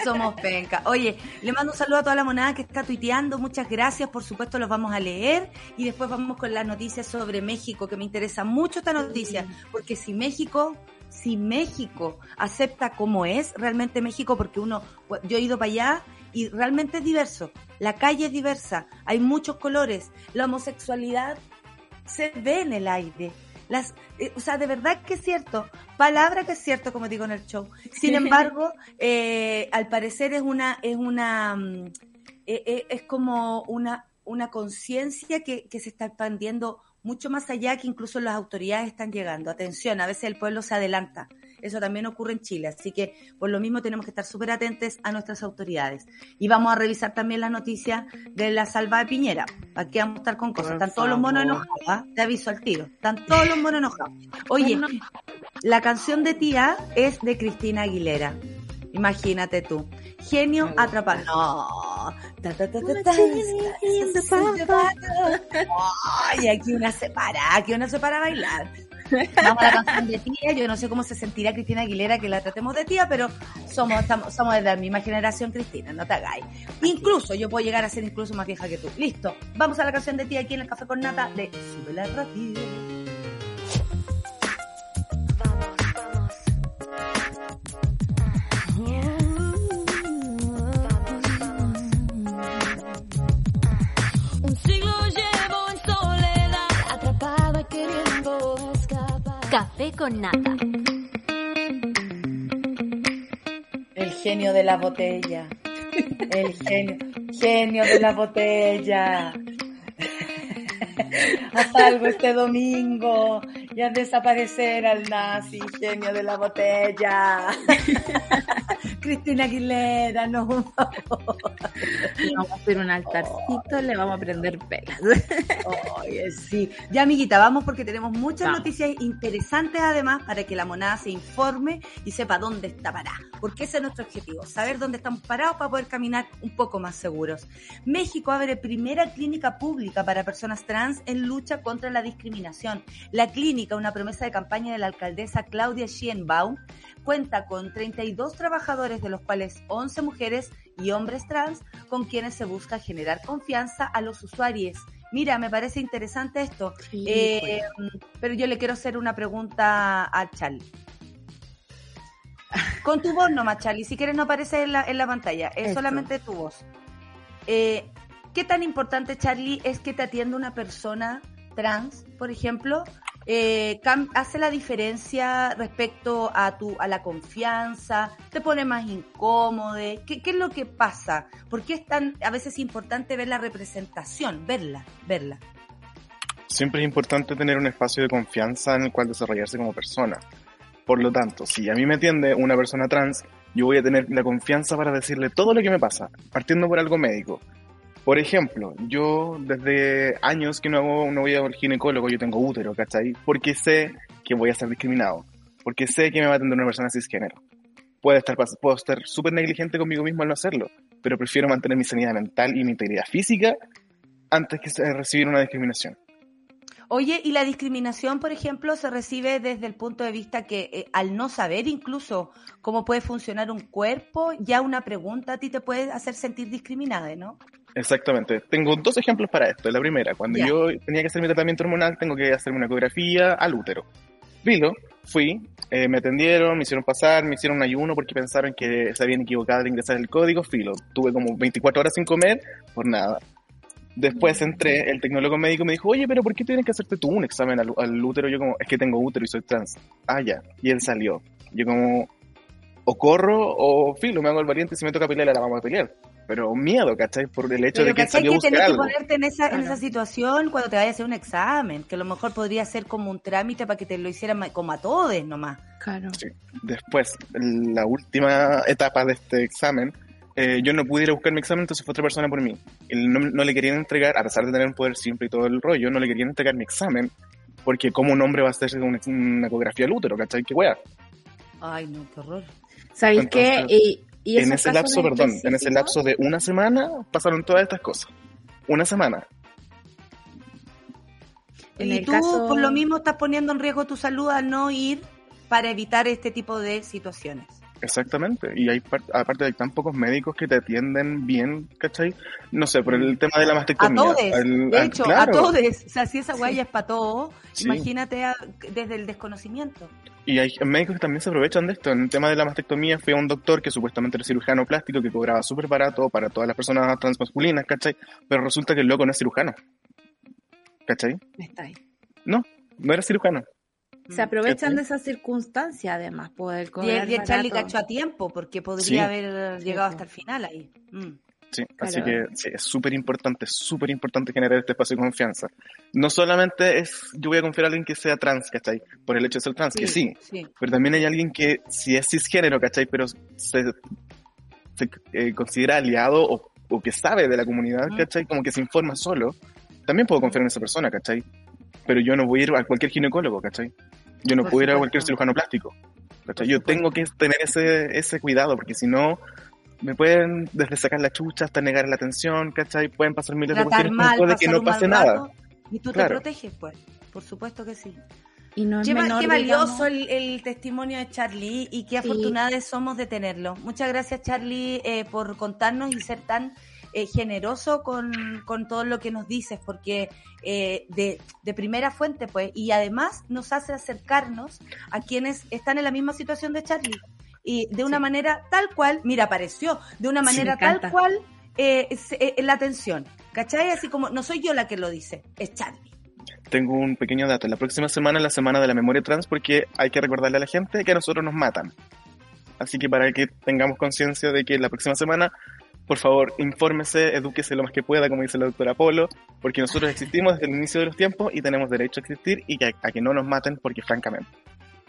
[SPEAKER 1] somos penca. Oye, le mando un saludo a toda la monada que está tuiteando. Muchas gracias. Por supuesto, los vamos a leer. Y después vamos con las noticias sobre México, que me interesa mucho esta noticia. Porque si México si México acepta como es realmente México, porque uno, yo he ido para allá y realmente es diverso. La calle es diversa, hay muchos colores, la homosexualidad se ve en el aire. Las, eh, o sea, de verdad que es cierto, palabra que es cierto, como digo en el show. Sin embargo, eh, al parecer es una, es una, mm, eh, es como una, una conciencia que, que se está expandiendo mucho más allá que incluso las autoridades están llegando. Atención, a veces el pueblo se adelanta. Eso también ocurre en Chile, así que por lo mismo tenemos que estar súper atentos a nuestras autoridades. Y vamos a revisar también la noticia de la salva de Piñera. Aquí vamos a estar con cosas. Están todos los monos enojados, ¿ah? te aviso al tiro. Están todos los monos enojados. Oye, la canción de tía es de Cristina Aguilera. Imagínate tú. Genio atrapado. No. Ay, aquí una se para, aquí una se para a bailar. Vamos a la canción de tía. Yo no sé cómo se sentirá Cristina Aguilera que la tratemos de tía, pero somos, somos de la misma generación, Cristina, no te hagáis. Incluso, yo puedo llegar a ser incluso más vieja que tú. Listo. Vamos a la canción de tía aquí en el Café con Nata de Sube la Radio.
[SPEAKER 2] Café con nata.
[SPEAKER 1] El genio de la botella. El genio, genio de la botella. Haz algo este domingo y a desaparecer al nazi, genio de la botella. Cristina Aguilera, no,
[SPEAKER 3] Le vamos a hacer un altarcito, le vamos a prender pelas.
[SPEAKER 1] Oye, sí. Ya, amiguita, vamos porque tenemos muchas noticias interesantes además para que la monada se informe y sepa dónde está parada. Porque ese es nuestro objetivo, saber dónde estamos parados para poder caminar un poco más seguros. México abre primera clínica pública para personas trans en lucha contra la discriminación. La clínica, una promesa de campaña de la alcaldesa Claudia Schienbaum, cuenta con 32 trabajadores, de los cuales 11 mujeres y hombres trans, con quienes se busca generar confianza a los usuarios. Mira, me parece interesante esto, eh, pues. pero yo le quiero hacer una pregunta a Charlie. Con tu voz nomás, Charlie. Si quieres no aparece en la, en la pantalla, es solamente tu voz. Eh, ¿Qué tan importante, Charlie, es que te atienda una persona trans, por ejemplo, eh, hace la diferencia respecto a tu a la confianza, te pone más incómodo, ¿Qué, ¿qué, es lo que pasa? ¿Por qué es tan a veces importante ver la representación, verla, verla?
[SPEAKER 4] Siempre es importante tener un espacio de confianza en el cual desarrollarse como persona. Por lo tanto, si a mí me atiende una persona trans, yo voy a tener la confianza para decirle todo lo que me pasa, partiendo por algo médico. Por ejemplo, yo desde años que no, hago, no voy al ginecólogo, yo tengo útero, ¿cachai? Porque sé que voy a ser discriminado, porque sé que me va a atender una persona cisgénero. Puedo estar puedo estar súper negligente conmigo mismo al no hacerlo, pero prefiero mantener mi sanidad mental y mi integridad física antes que recibir una discriminación.
[SPEAKER 1] Oye, y la discriminación, por ejemplo, se recibe desde el punto de vista que eh, al no saber incluso cómo puede funcionar un cuerpo, ya una pregunta a ti te puede hacer sentir discriminada, ¿no?
[SPEAKER 4] Exactamente. Tengo dos ejemplos para esto. La primera, cuando yo tenía que hacer mi tratamiento hormonal, tengo que hacerme una ecografía al útero. Filo, fui, eh, me atendieron, me hicieron pasar, me hicieron un ayuno porque pensaron que se habían equivocado al ingresar el código, filo. Tuve como 24 horas sin comer, por nada. Después entré, el tecnólogo médico me dijo, oye, pero ¿por qué tienes que hacerte tú un examen al, al útero? Yo como, es que tengo útero y soy trans. Ah, ya. Y él salió. Yo como, o corro o filo, me hago el valiente y si me toca pelear, la vamos a pelear. Pero miedo, ¿cachai? Por el hecho
[SPEAKER 1] Pero
[SPEAKER 4] de que él
[SPEAKER 1] ¿cachai
[SPEAKER 4] salió
[SPEAKER 1] que
[SPEAKER 4] buscar
[SPEAKER 1] tenés que
[SPEAKER 4] algo.
[SPEAKER 1] ponerte en esa, en esa situación cuando te vayas a hacer un examen, que a lo mejor podría ser como un trámite para que te lo hicieran como a todos nomás.
[SPEAKER 3] Claro.
[SPEAKER 4] Sí. Después, la última etapa de este examen, eh, yo no pude ir a buscar mi examen, entonces fue otra persona por mí. No, no le querían entregar, a pesar de tener un poder simple y todo el rollo, no le querían entregar mi examen, porque como un hombre va a hacerse una, una ecografía al útero, ¿cachai? ¿Qué wea?
[SPEAKER 1] Ay, no, qué horror.
[SPEAKER 3] ¿Sabéis qué? Y, y
[SPEAKER 4] En ese lapso, perdón, en ese lapso de una semana pasaron todas estas cosas. Una semana.
[SPEAKER 3] En
[SPEAKER 1] y
[SPEAKER 3] el
[SPEAKER 1] tú
[SPEAKER 3] caso-
[SPEAKER 1] por lo mismo estás poniendo en riesgo tu salud al no ir para evitar este tipo de situaciones.
[SPEAKER 4] Exactamente. Y hay par- aparte hay tan pocos médicos que te atienden bien, ¿cachai? No sé, por el tema de la
[SPEAKER 1] A
[SPEAKER 4] mastectomía.
[SPEAKER 1] todos,
[SPEAKER 4] El-
[SPEAKER 1] de hecho,
[SPEAKER 4] claro.
[SPEAKER 1] a todos. O sea, si esa huella es para todos,
[SPEAKER 4] Sí.
[SPEAKER 1] imagínate a- desde el desconocimiento.
[SPEAKER 4] Y hay médicos que también se aprovechan de esto. En el tema de la mastectomía fui a un doctor que supuestamente era cirujano plástico que cobraba súper barato para todas las personas transmasculinas, ¿cachai? Pero resulta que el loco no es cirujano. ¿Cachai?
[SPEAKER 3] Está ahí.
[SPEAKER 4] No, no era cirujano.
[SPEAKER 3] Se aprovechan
[SPEAKER 4] ¿Cachai?
[SPEAKER 3] de esa circunstancia, además, poder
[SPEAKER 1] Y,
[SPEAKER 3] cobrar
[SPEAKER 1] y
[SPEAKER 3] barato.
[SPEAKER 1] cachó a tiempo, porque podría
[SPEAKER 4] Sí.
[SPEAKER 1] haber
[SPEAKER 3] Sí,
[SPEAKER 1] llegado
[SPEAKER 3] po.
[SPEAKER 1] hasta el final ahí. Mm.
[SPEAKER 4] Sí, así
[SPEAKER 3] Claro.
[SPEAKER 4] que sí, es súper importante, súper importante generar este espacio de confianza. No solamente es, yo voy a confiar a alguien que sea trans, ¿cachai? Por el hecho de ser trans, que sí,
[SPEAKER 1] sí.
[SPEAKER 4] pero también hay alguien que si es cisgénero, ¿cachai? Pero se, se, eh, considera aliado o, o que sabe de la comunidad. ¿cachai? Como que se informa solo, también puedo confiar en esa persona, ¿cachai? Pero yo no voy a ir a cualquier ginecólogo, ¿cachai? Yo no
[SPEAKER 1] Por
[SPEAKER 4] puedo ir a cualquier cirujano plástico, ¿cachai? Yo tengo que tener ese, ese cuidado, porque si no, me pueden desde sacar la chucha hasta negar la atención, ¿cachai? Pueden pasar miles de cuestiones
[SPEAKER 1] mal,
[SPEAKER 4] puede que no pase nada.
[SPEAKER 1] y tú
[SPEAKER 4] Claro.
[SPEAKER 1] te proteges, pues. Por supuesto que sí.
[SPEAKER 3] Y no es
[SPEAKER 1] Qué,
[SPEAKER 3] menor,
[SPEAKER 1] qué valioso el, el testimonio de Charlie y qué
[SPEAKER 3] Sí.
[SPEAKER 1] afortunados somos de tenerlo. Muchas gracias, Charlie, eh, por contarnos y ser tan eh, generoso con, con todo lo que nos dices, porque eh, de, de primera fuente, pues, y además nos hace acercarnos a quienes están en la misma situación de Charlie. Y de una
[SPEAKER 3] Sí.
[SPEAKER 1] manera tal cual, mira, apareció, de una manera tal cual eh, es- eh, la atención. ¿Cachai? Así como, no soy yo la que lo dice, es Charlie.
[SPEAKER 4] Tengo un pequeño dato. La próxima semana es la semana de la memoria trans porque hay que recordarle a la gente que a nosotros nos matan. Así que para que tengamos conciencia de que la próxima semana, por favor, infórmese, edúquese lo más que pueda, como dice la doctora Polo, porque nosotros existimos desde el inicio de los tiempos y tenemos derecho a existir y que, a que no nos maten porque francamente.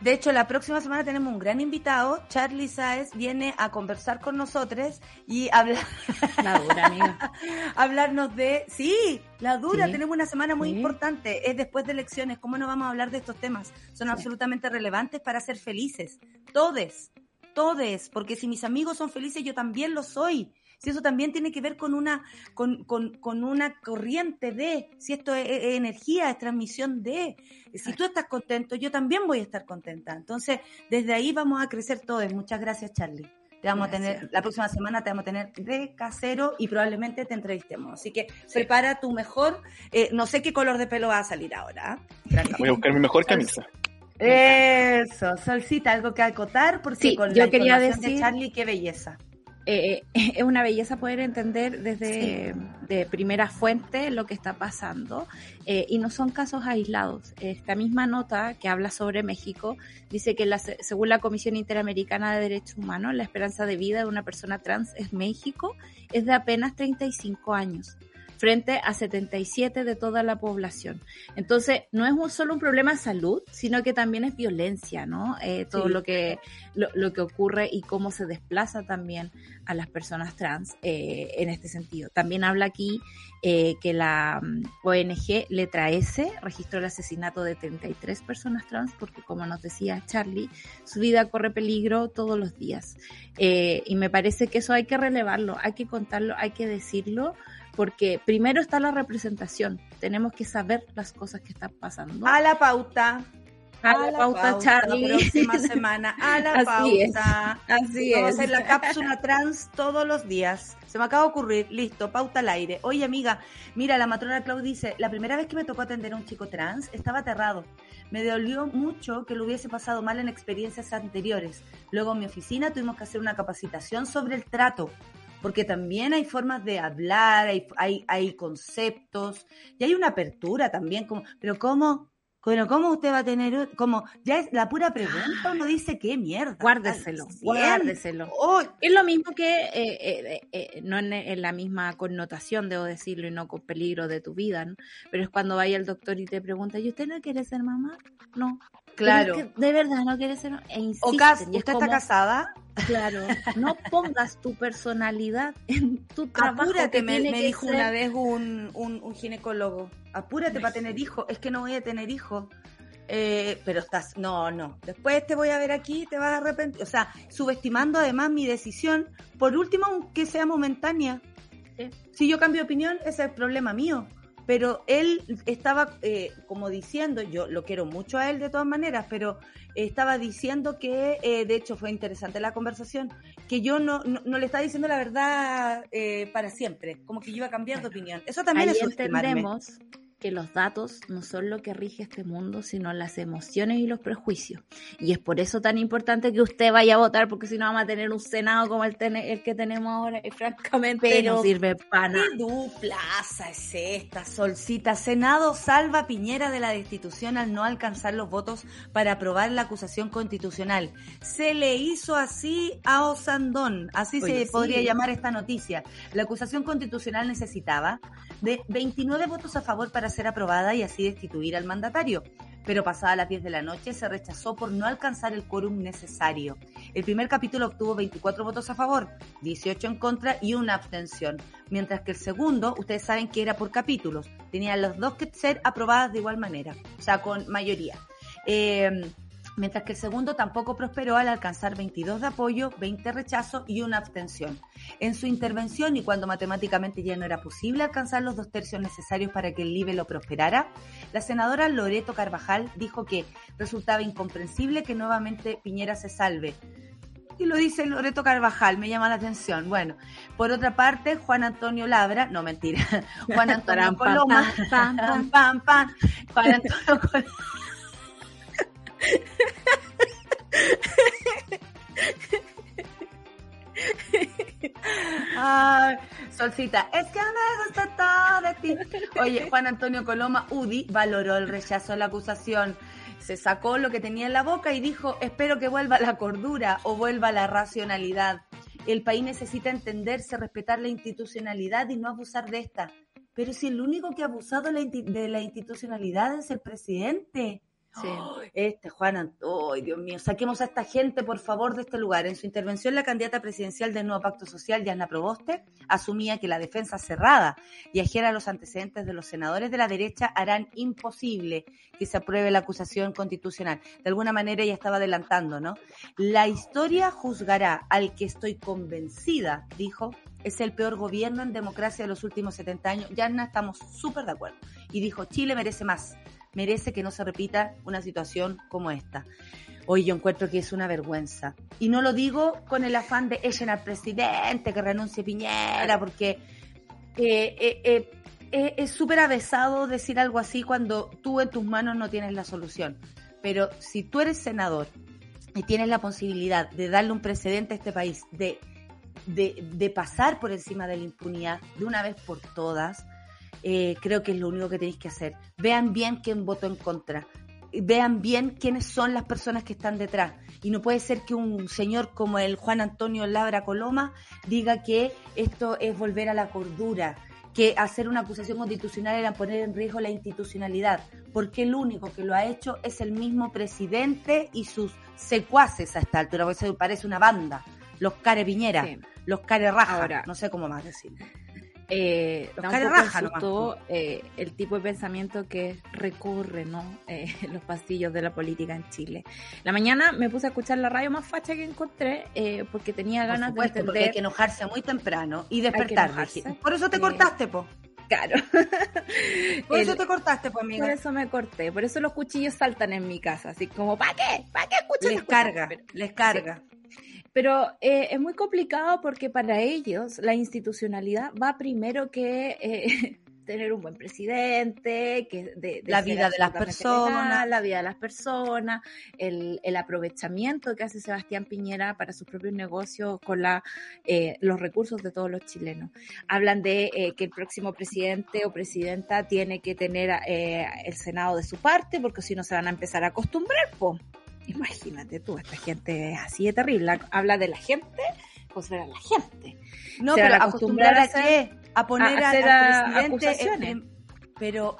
[SPEAKER 1] De hecho, la próxima semana tenemos un gran invitado. Charlie Saez viene a conversar con nosotros y hablar,
[SPEAKER 3] La dura, amiga.
[SPEAKER 1] hablarnos de... Sí, la dura,
[SPEAKER 3] Sí.
[SPEAKER 1] tenemos una semana muy
[SPEAKER 3] Sí.
[SPEAKER 1] importante. Es después de elecciones. ¿Cómo no vamos a hablar de estos temas? Son
[SPEAKER 3] Sí.
[SPEAKER 1] absolutamente relevantes para ser felices. Todes, todes. Porque si mis amigos son felices, yo también lo soy. Si eso también tiene que ver con una, con, con, con una corriente de, si esto es, es energía, es transmisión de, si tú estás contento, yo también voy a estar contenta. Entonces, desde ahí vamos a crecer todos. Muchas gracias, Charlie. Te vamos a tener, la próxima semana te vamos a tener de casero y probablemente te entrevistemos. Así que prepara tu mejor, eh, no sé qué color de pelo va a salir ahora.
[SPEAKER 4] Voy a buscar mi mejor camisa.
[SPEAKER 1] Eso, Solcita, algo que acotar, porque
[SPEAKER 3] Sí,
[SPEAKER 1] con
[SPEAKER 3] yo
[SPEAKER 1] la
[SPEAKER 3] quería
[SPEAKER 1] información de
[SPEAKER 3] decir-
[SPEAKER 1] Charlie, qué belleza.
[SPEAKER 3] Eh, es una belleza poder entender desde de primera fuente lo que está pasando eh, y no son casos aislados. Esta misma nota que habla sobre México dice que la, según la Comisión Interamericana de Derechos Humanos, la esperanza de vida de una persona trans en México es de apenas 35 años frente a 77 de toda la población. Entonces, no es un, solo un problema de salud, sino que también es violencia, ¿no? Eh, todo
[SPEAKER 1] Sí.
[SPEAKER 3] lo que lo, lo que ocurre y cómo se desplaza también a las personas trans eh, en este sentido. También habla aquí eh, que la mm, ONG Letra S registró el asesinato de 33 personas trans porque, como nos decía Charlie, su vida corre peligro todos los días. Eh, y me parece que eso hay que relevarlo, hay que contarlo, hay que decirlo, porque primero está la representación, tenemos que saber las cosas que están pasando.
[SPEAKER 1] A la pauta.
[SPEAKER 3] A, la, pauta, Charlie.
[SPEAKER 1] La próxima semana, a la
[SPEAKER 3] Así
[SPEAKER 1] pauta.
[SPEAKER 3] Es. Así
[SPEAKER 1] Vamos
[SPEAKER 3] es.
[SPEAKER 1] a hacer la cápsula trans todos los días. Se me acaba de ocurrir, listo, pauta al aire. Oye, amiga, mira, la matrona Clau dice, la primera vez que me tocó atender a un chico trans, estaba aterrado. Me dolió mucho que lo hubiese pasado mal en experiencias anteriores. Luego en mi oficina tuvimos que hacer una capacitación sobre el trato, porque también hay formas de hablar, hay, hay, hay conceptos, y hay una apertura también, como, pero ¿cómo? Bueno, ¿cómo usted va a tener, como, ya es la pura pregunta, uno dice, qué mierda.
[SPEAKER 3] Guárdeselo,
[SPEAKER 1] Bien.
[SPEAKER 3] guárdeselo.
[SPEAKER 1] Oh,
[SPEAKER 3] Es lo mismo que, eh, eh, eh, no en, en la misma connotación, debo decirlo, y no con peligro de tu vida, ¿no? Pero es cuando vaya el doctor y te pregunta, ¿y usted no quiere ser mamá? No.
[SPEAKER 1] claro.
[SPEAKER 3] Pero es que de verdad no quiere ser mamá. E
[SPEAKER 1] O
[SPEAKER 3] insisten,
[SPEAKER 1] cas-
[SPEAKER 3] y es
[SPEAKER 1] ¿Usted está casada?
[SPEAKER 3] Claro, no pongas tu personalidad en tu trabajo.
[SPEAKER 1] Apúrate, me, dijo
[SPEAKER 3] ser-
[SPEAKER 1] una vez un, un, un ginecólogo. Apúrate para tener hijos. Es que no voy a tener hijos. Eh, pero estás, no, no. Después te voy a ver aquí, te vas a arrepentir. O sea, subestimando además mi decisión. Por último, aunque sea momentánea.
[SPEAKER 3] Sí.
[SPEAKER 1] Si yo cambio de opinión, ese es el problema mío. Pero él estaba eh, como diciendo, yo lo quiero mucho a él de todas maneras, pero estaba diciendo que, eh, de hecho fue interesante la conversación, que yo no, no, no le estaba diciendo la verdad eh, para siempre, como que yo iba a cambiar de opinión. Eso también
[SPEAKER 3] Ahí
[SPEAKER 1] es
[SPEAKER 3] entendemos que los datos no son lo que rige este mundo, sino las emociones y los prejuicios. Y es por eso tan importante que usted vaya a votar, porque si no vamos a tener un Senado como el, el que tenemos ahora, y francamente
[SPEAKER 1] Pero,
[SPEAKER 3] no sirve para nada.
[SPEAKER 1] ¿Qué duplaza es esta, Solcita? Senado salva a Piñera de la destitución al no alcanzar los votos para aprobar la acusación constitucional. Se le hizo así a Osandón, así
[SPEAKER 3] Oye,
[SPEAKER 1] se
[SPEAKER 3] sí.
[SPEAKER 1] podría llamar esta noticia. La acusación constitucional necesitaba de 29 votos a favor para ser aprobada y así destituir al mandatario. Pero pasada las 10 de la noche se rechazó por no alcanzar el quórum necesario. El primer capítulo obtuvo 24 votos a favor, 18 en contra y una abstención. Mientras que el segundo, ustedes saben que era por capítulos. Tenían los dos que ser aprobadas de igual manera, o sea, con mayoría. Eh, mientras que el segundo tampoco prosperó al alcanzar 22 de apoyo, 20 rechazo y una abstención. En su intervención y cuando matemáticamente ya no era posible alcanzar los dos tercios necesarios para que el LIBE lo prosperara, la senadora Loreto Carvajal dijo que resultaba incomprensible que nuevamente Piñera se salve. Y lo dice Loreto Carvajal, me llama la atención. Bueno, por otra parte, Juan Antonio Labra, no mentira, Juan Antonio Coloma,
[SPEAKER 3] pam, pam,
[SPEAKER 1] pam, pam, pam. Juan Antonio Coloma. Ay, Solcita, es que me gusta todo de ti. Oye, Juan Antonio Coloma, UDI, valoró el rechazo a la acusación. Se sacó lo que tenía en la boca y dijo, espero que vuelva la cordura o vuelva la racionalidad. El país necesita entenderse, respetar la institucionalidad y no abusar de esta. Pero si el único que ha abusado de la institucionalidad es el presidente.
[SPEAKER 3] Sí.
[SPEAKER 1] Este Juan Antonio, Dios mío, saquemos a esta gente por favor de este lugar. En su intervención, la candidata presidencial del nuevo pacto social, Yasna Proboste, asumía que la defensa cerrada y ajena a los antecedentes de los senadores de la derecha harán imposible que se apruebe la acusación constitucional. De alguna manera ella estaba adelantando, ¿no? La historia juzgará al que estoy convencida, dijo, es el peor gobierno en democracia de los últimos 70 años. Yasna, estamos súper de acuerdo. Y dijo, Chile merece más merece que no se repita una situación como esta. Hoy yo encuentro que es una vergüenza. Y no lo digo con el afán de echen al presidente, que renuncie Piñera, porque eh, eh, eh, es súper avesado decir algo así cuando tú en tus manos no tienes la solución. Pero si tú eres senador y tienes la posibilidad de darle un precedente a este país, de, de, de pasar por encima de la impunidad de una vez por todas, eh, creo que es lo único que tenéis que hacer. Vean bien quién votó en contra. Vean bien quiénes son las personas que están detrás. Y no puede ser que un señor como el Juan Antonio Labra Coloma diga que esto es volver a la cordura, que hacer una acusación constitucional era poner en riesgo la institucionalidad, porque el único que lo ha hecho es el mismo presidente y sus secuaces a esta altura, porque se parece una banda. Los care Piñera,
[SPEAKER 3] Sí.
[SPEAKER 1] los care raja,
[SPEAKER 3] Ahora-
[SPEAKER 1] no sé cómo más decirlo.
[SPEAKER 3] Eh,
[SPEAKER 1] Los raja
[SPEAKER 3] eh, el tipo de pensamiento que recorre ¿no? Eh, los pasillos de la política en Chile. La mañana me puse a escuchar la radio más facha que encontré eh, porque tenía
[SPEAKER 1] Por
[SPEAKER 3] ganas
[SPEAKER 1] supuesto,
[SPEAKER 3] de
[SPEAKER 1] porque hay
[SPEAKER 3] entender.
[SPEAKER 1] que enojarse muy temprano y despertar. Por eso te cortaste, po.
[SPEAKER 3] Claro.
[SPEAKER 1] Por
[SPEAKER 3] El-
[SPEAKER 1] eso te cortaste, pues,
[SPEAKER 3] Por
[SPEAKER 1] amiga.
[SPEAKER 3] eso me corté, por eso los cuchillos saltan en mi casa, así como, ¿para qué? ¿Para qué escuchas
[SPEAKER 1] Les carga, les carga.
[SPEAKER 3] Pero eh, es muy complicado porque para ellos la institucionalidad va primero que eh, tener un buen presidente, que de, de
[SPEAKER 1] La vida de las personas.
[SPEAKER 3] legal, la vida de las personas, el, el aprovechamiento que hace Sebastián Piñera para sus propios negocios con la, eh, los recursos de todos los chilenos. Hablan de eh, que el próximo presidente o presidenta tiene que tener eh, el Senado de su parte porque si no se van a empezar a acostumbrar, po. Imagínate tú, esta gente es así de terrible. Habla de la gente, pues era la gente.
[SPEAKER 1] No,
[SPEAKER 3] Se
[SPEAKER 1] pero acostumbrar a
[SPEAKER 3] a
[SPEAKER 1] qué? A poner
[SPEAKER 3] a
[SPEAKER 1] a-
[SPEAKER 3] a-
[SPEAKER 1] presidente.
[SPEAKER 3] acusaciones.
[SPEAKER 1] en- pero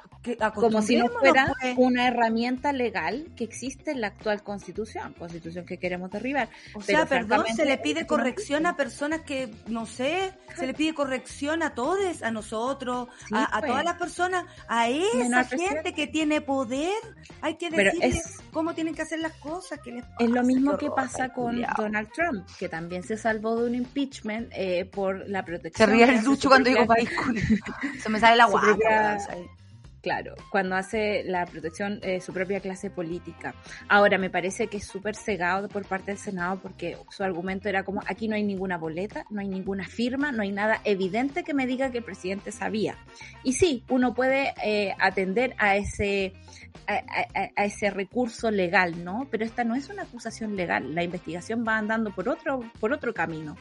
[SPEAKER 3] como si no fuera
[SPEAKER 1] pues.
[SPEAKER 3] una herramienta legal que existe en la actual constitución, constitución que queremos derribar.
[SPEAKER 1] O
[SPEAKER 3] pero
[SPEAKER 1] sea, perdón, se le pide corrección a personas que, no sé, se le pide corrección a todos, a nosotros,
[SPEAKER 3] Sí,
[SPEAKER 1] a, a
[SPEAKER 3] pues.
[SPEAKER 1] todas las personas, a esa gente que tiene poder. Hay que decirles
[SPEAKER 3] es-
[SPEAKER 1] cómo tienen que hacer las cosas. que les
[SPEAKER 3] Es lo
[SPEAKER 1] pasa,
[SPEAKER 3] mismo que pasa con
[SPEAKER 1] culiao.
[SPEAKER 3] Donald Trump, que también se salvó de un impeachment eh, por la
[SPEAKER 1] Se
[SPEAKER 3] protección.
[SPEAKER 1] ríe
[SPEAKER 3] que
[SPEAKER 1] el ducho cuando digo país. Se me sale la
[SPEAKER 3] Su Claro, cuando hace la protección de su propia clase política. Ahora, me parece que es súper cegado por parte del Senado porque su argumento era como, aquí no hay ninguna boleta, no hay ninguna firma, no hay nada evidente que me diga que el presidente sabía. Y sí, uno puede eh, atender a ese, a ese recurso legal, ¿no? Pero esta no es una acusación legal, la investigación va andando por otro, por otro camino.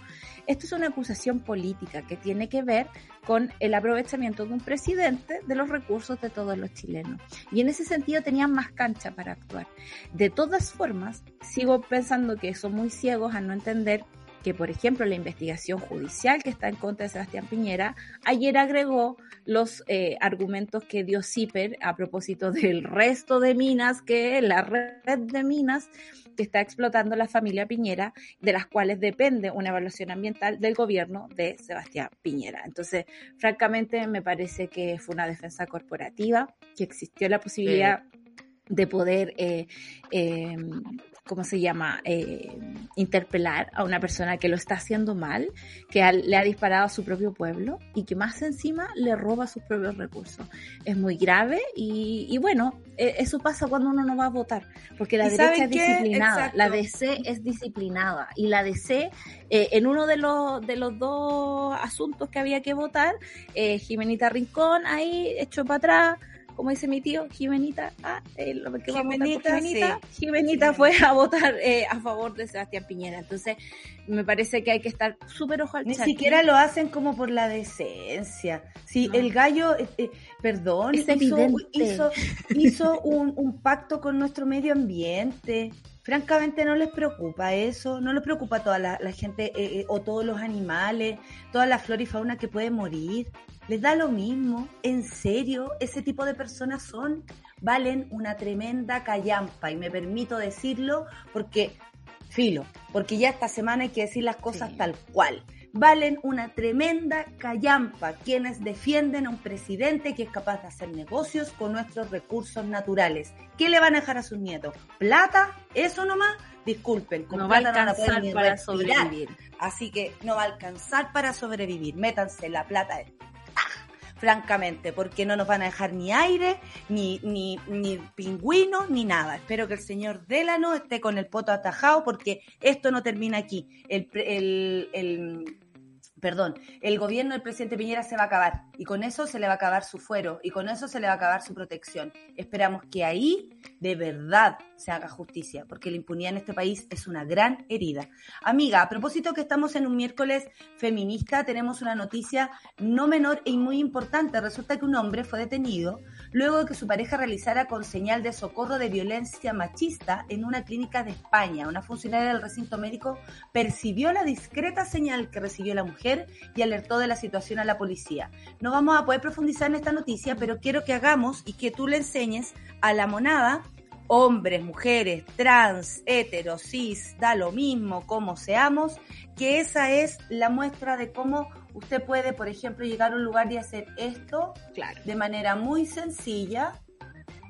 [SPEAKER 3] Esto es una acusación política que tiene que ver con el aprovechamiento de un presidente de los recursos de todos los chilenos. Y en ese sentido tenían más cancha para actuar. De todas formas, sigo pensando que son muy ciegos a no entender que, por ejemplo, la investigación judicial que está en contra de Sebastián Piñera, ayer agregó los eh, argumentos que dio CIPER a propósito del resto de minas que la red de minas que está explotando la familia Piñera, de las cuales depende una evaluación ambiental del gobierno de Sebastián Piñera. Entonces, francamente, me parece que fue una defensa corporativa, que existió la posibilidad de poder, eh, eh, ¿cómo se llama?, eh, interpelar a una persona que lo está haciendo mal, que le ha disparado a su propio pueblo y que más encima le roba sus propios recursos. Es muy grave y, y bueno, eh, eso pasa cuando uno no va a votar, porque la
[SPEAKER 1] ¿Y
[SPEAKER 3] derecha es disciplinada,
[SPEAKER 1] Exacto.
[SPEAKER 3] la DC es disciplinada y la DC, eh, en uno de los, de los dos asuntos que había que votar, eh, Jimenita Rincón ahí echó para atrás, como dice mi tío, Jimenita, ah, eh, lo que a
[SPEAKER 1] Jimenita,
[SPEAKER 3] Jimenita,
[SPEAKER 1] sí.
[SPEAKER 3] Jimenita fue a votar eh, a favor de Sebastián Piñera. Entonces, me parece que hay que estar súper ojo al
[SPEAKER 1] Ni
[SPEAKER 3] charqui.
[SPEAKER 1] siquiera lo hacen como por la decencia. Si
[SPEAKER 3] No.
[SPEAKER 1] el gallo, eh, eh, perdón,
[SPEAKER 3] Es
[SPEAKER 1] hizo,
[SPEAKER 3] evidente.
[SPEAKER 1] hizo, hizo un, un pacto con nuestro medio ambiente. Francamente no les preocupa eso, no les preocupa toda la, la gente eh, eh, o todos los animales, toda la flora y fauna que puede morir. Les da lo mismo, en serio, ese tipo de personas son, valen una tremenda callampa y me permito decirlo porque filo, porque ya esta semana hay que decir las cosas
[SPEAKER 3] Sí.
[SPEAKER 1] tal cual. Valen una tremenda callampa quienes defienden a un presidente que es capaz de hacer negocios con nuestros recursos naturales. ¿Qué le van a dejar a sus nietos? ¿Plata? ¿Eso nomás? Disculpen, con
[SPEAKER 3] no va a
[SPEAKER 1] no
[SPEAKER 3] alcanzar
[SPEAKER 1] ni
[SPEAKER 3] para
[SPEAKER 1] respirar.
[SPEAKER 3] sobrevivir.
[SPEAKER 1] Así que no va a alcanzar para sobrevivir. Métanse la plata francamente, porque no nos van a dejar ni aire, ni, ni, ni pingüinos, ni nada. Espero que el señor Delano esté con el poto atajado, porque esto no termina aquí. El, el- perdón, el gobierno del presidente Piñera se va a acabar, y con eso se le va a acabar su fuero, y con eso se le va a acabar su protección. Esperamos que ahí de verdad se haga justicia, porque la impunidad en este país es una gran herida. Amiga, a propósito que estamos en un miércoles feminista, tenemos una noticia no menor y muy importante. Resulta que un hombre fue detenido luego de que su pareja realizara con señal de socorro de violencia machista en una clínica de España. Una funcionaria del recinto médico percibió la discreta señal que recibió la mujer y alertó de la situación a la policía. No vamos a poder profundizar en esta noticia, pero quiero que hagamos y que tú le enseñes a la monada hombres, mujeres, trans, heteros, cis, da lo mismo como seamos, que esa es la muestra de cómo usted puede, por ejemplo, llegar a un lugar y hacer esto
[SPEAKER 3] Claro.
[SPEAKER 1] de manera muy sencilla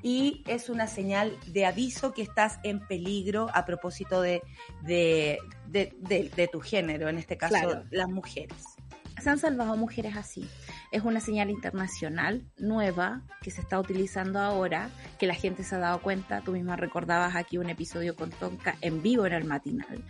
[SPEAKER 1] y es una señal de aviso que estás en peligro a propósito de, de, de, de- de tu género, en este caso
[SPEAKER 3] Claro.
[SPEAKER 1] las mujeres.
[SPEAKER 3] se han salvado mujeres así. Es una señal internacional nueva que se está utilizando ahora, que la gente se ha dado cuenta. Tú misma recordabas aquí un episodio con Tonka en vivo en el matinal.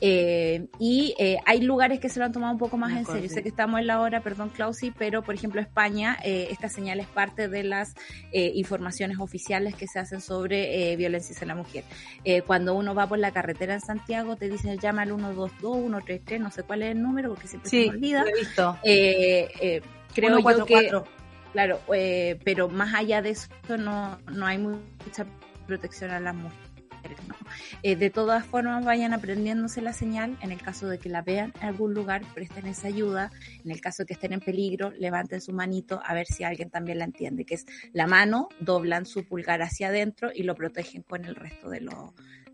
[SPEAKER 3] Eh, y eh, hay lugares que se lo han tomado un poco más en serio. Sé que estamos en la hora, perdón, Clausi, pero por ejemplo, España, eh, esta señal es parte de las informaciones oficiales que se hacen sobre violencia en la mujer. cuando uno va por la carretera en Santiago, te dicen llama al 122, 133, no sé cuál es el número porque siempre se me olvida.
[SPEAKER 1] Lo he visto.
[SPEAKER 3] Creo yo que. Claro, pero más allá de eso no, no hay mucha protección a las mujeres. Eh, de todas formas, vayan aprendiéndose la señal. En el caso de que la vean en algún lugar, presten esa ayuda. En el caso de que estén en peligro, levanten su manito a ver si alguien también la entiende, que es la mano, doblan su pulgar hacia adentro y lo protegen con el resto de,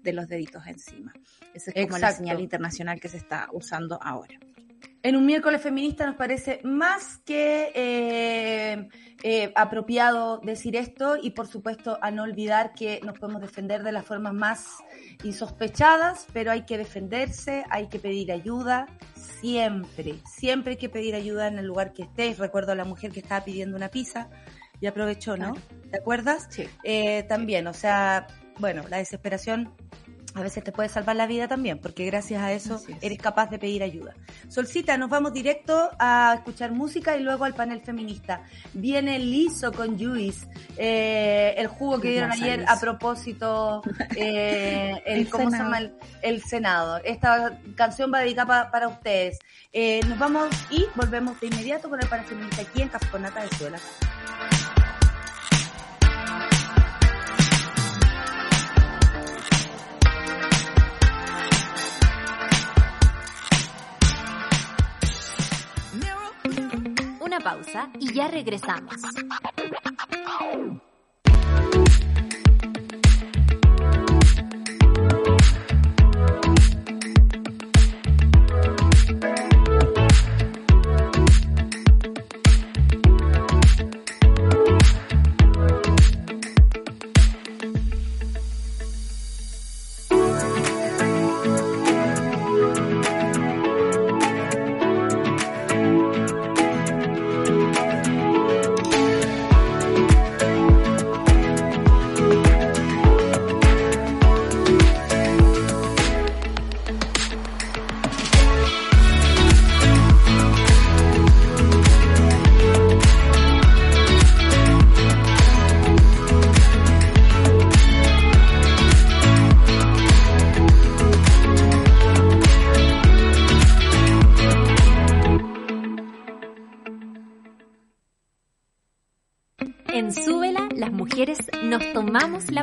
[SPEAKER 3] de los deditos encima. Esa es como la señal internacional que se está usando ahora
[SPEAKER 1] en un miércoles feminista nos parece más que eh, eh, apropiado decir esto y por supuesto a no olvidar que nos podemos defender de las formas más insospechadas, pero hay que defenderse, hay que pedir ayuda, siempre, siempre hay que pedir ayuda en el lugar que estés. Recuerdo a la mujer que estaba pidiendo una pizza y aprovechó, ¿no? ¿Te acuerdas?
[SPEAKER 3] Sí.
[SPEAKER 1] Eh, también, o sea, bueno, la desesperación a veces te puede salvar la vida también, porque gracias a eso eres capaz de pedir ayuda. Solcita, nos vamos directo a escuchar música y luego al panel feminista. Viene Liso con Juice, eh, el jugo que dieron ayer a propósito, eh, el, ¿cómo se llama? El, Senado. Esta canción va dedicada para ustedes. Eh, nos vamos y volvemos de inmediato con el panel feminista aquí en Casconata de Suela.
[SPEAKER 2] Pausa y ya regresamos.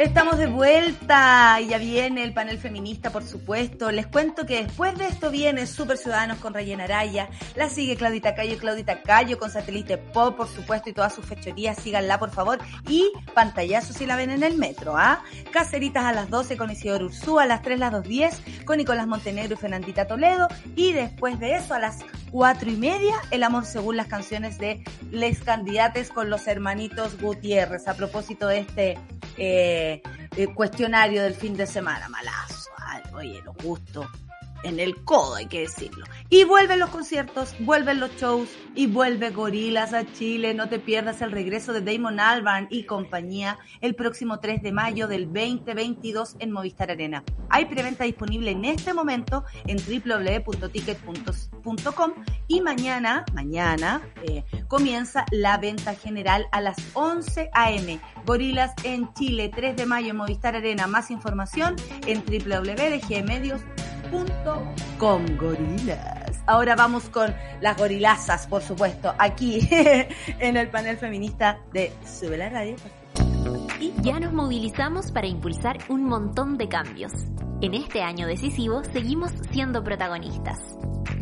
[SPEAKER 1] Estamos de vuelta y ya viene el panel feminista, por supuesto. Les cuento que después de esto viene Super Ciudadanos con Rayena Araya, la sigue Claudita Cayo y Claudita Cayo con Satélite Pop, por supuesto, y todas sus fechorías, síganla, por favor. Y pantallazo si la ven en el metro, ¿ah? Caceritas a las 12 con Isidoro Ursúa, a las 3 las 2.10 con Nicolás Montenegro y Fernandita Toledo. Y después de eso, a las 4 y media, El Amor según las canciones de Les Candidates con los hermanitos Gutiérrez, a propósito de este... Eh, eh, cuestionario del fin de semana, malazo. oye, lo justo. En el codo, hay que decirlo. Y vuelven los conciertos, vuelven los shows y vuelve Gorilas a Chile. No te pierdas el regreso de Damon Albarn y compañía el próximo 3 de mayo del 2022 en Movistar Arena. Hay preventa disponible en este momento en www.ticket.com y mañana, mañana, eh, comienza la venta general a las 11 a.m. Gorilas en Chile, 3 de mayo en Movistar Arena. Más información en www.dgmedios.com. Gorilas. Ahora vamos con las gorilazas, por supuesto, aquí en el panel feminista de Sube la Radio.
[SPEAKER 2] Y ya nos movilizamos para impulsar un montón de cambios. En este año decisivo seguimos siendo protagonistas.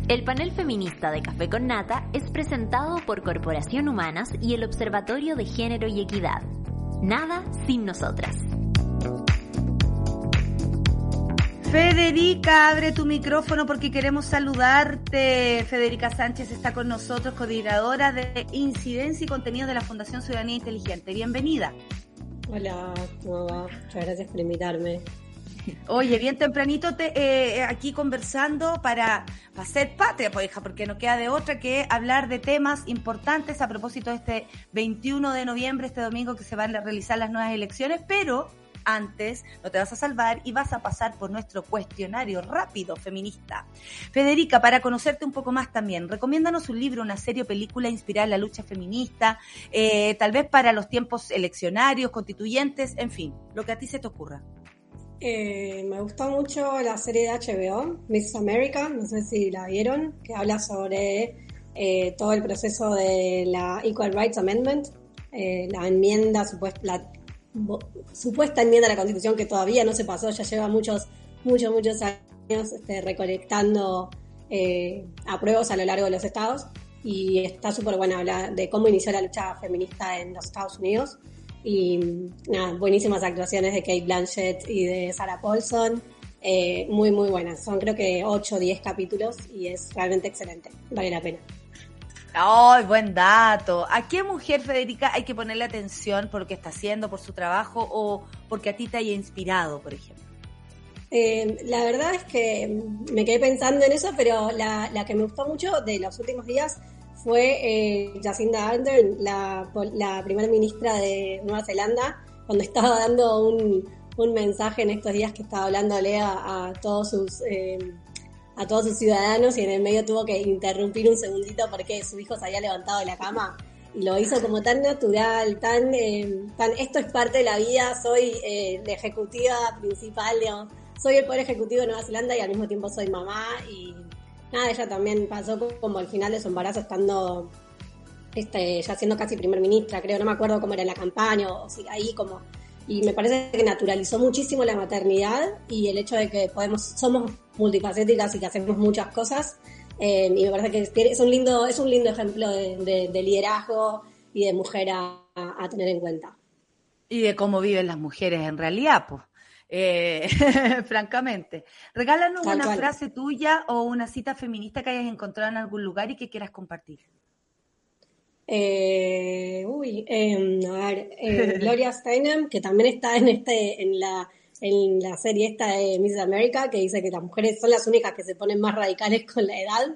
[SPEAKER 2] El panel feminista de Café con Nata es presentado por Corporación Humanas y el Observatorio de Género y Equidad. Nada sin nosotras.
[SPEAKER 1] Federica, abre tu micrófono porque queremos saludarte. Federica Sánchez está con nosotros, coordinadora de incidencia y contenido de la Fundación Ciudadanía Inteligente. Bienvenida.
[SPEAKER 5] Hola, ¿cómo va? Muchas gracias por invitarme.
[SPEAKER 1] Oye, bien tempranito te, eh, aquí conversando para, para hacer patria, pues hija, porque no queda de otra que hablar de temas importantes a propósito de este 21 de noviembre, este domingo que se van a realizar las nuevas elecciones, pero antes no te vas a salvar y vas a pasar por nuestro cuestionario rápido feminista. Federica, para conocerte un poco más también, recomiéndanos un libro, una serie o película inspirada en la lucha feminista, eh, tal vez para los tiempos eleccionarios, constituyentes, en fin, lo que a ti se te ocurra.
[SPEAKER 5] Eh, me gustó mucho la serie de HBO, Miss America, no sé si la vieron, que habla sobre eh, todo el proceso de la Equal Rights Amendment, la enmienda, supuesta, la supuesta enmienda a la Constitución que todavía no se pasó, ya lleva muchos, muchos, muchos años este, recolectando apruebos a lo largo de los estados y está súper buena hablar de cómo inició la lucha feminista en los Estados Unidos y nada, buenísimas actuaciones de Kate Blanchett y de Sarah Paulson. Eh, muy, muy buenas. Son creo que 8 o 10 capítulos y es realmente excelente. Vale la pena.
[SPEAKER 1] ¡Ay, buen dato! ¿A qué mujer, Federica, hay que ponerle atención por lo que está haciendo, por su trabajo o porque a ti te haya inspirado, por ejemplo?
[SPEAKER 5] Eh, la verdad es que me quedé pensando en eso, pero la, que me gustó mucho de los últimos días fue eh, Jacinda Ardern, la, la primera ministra de Nueva Zelanda, cuando estaba dando un, un mensaje en estos días que estaba hablándole a, a todos sus eh, a todos sus ciudadanos y en el medio tuvo que interrumpir un segundito porque su hijo se había levantado de la cama y lo hizo como tan natural, tan, eh, tan esto es parte de la vida, soy eh, la ejecutiva principal, digamos, soy el poder ejecutivo de Nueva Zelanda y al mismo tiempo soy mamá y nada, ella también pasó como al final de su embarazo estando este, ya siendo casi primer ministra, creo, no me acuerdo cómo era la campaña, o, si ahí como, y me parece que naturalizó muchísimo la maternidad y el hecho de que podemos, somos multifacéticas y que hacemos muchas cosas, eh, y me parece que es un lindo, es un lindo ejemplo de, liderazgo y de mujer a, a, tener en cuenta.
[SPEAKER 1] Y de cómo viven las mujeres en realidad, pues eh, francamente. Regálanos una frase tuya o una cita feminista que hayas encontrado en algún lugar y que quieras compartir.
[SPEAKER 5] Eh, uy, em, a ver, eh, Gloria Steinem, que también está en este, en la, en la serie esta de Miss America, que dice que las mujeres son las únicas que se ponen más radicales con la edad.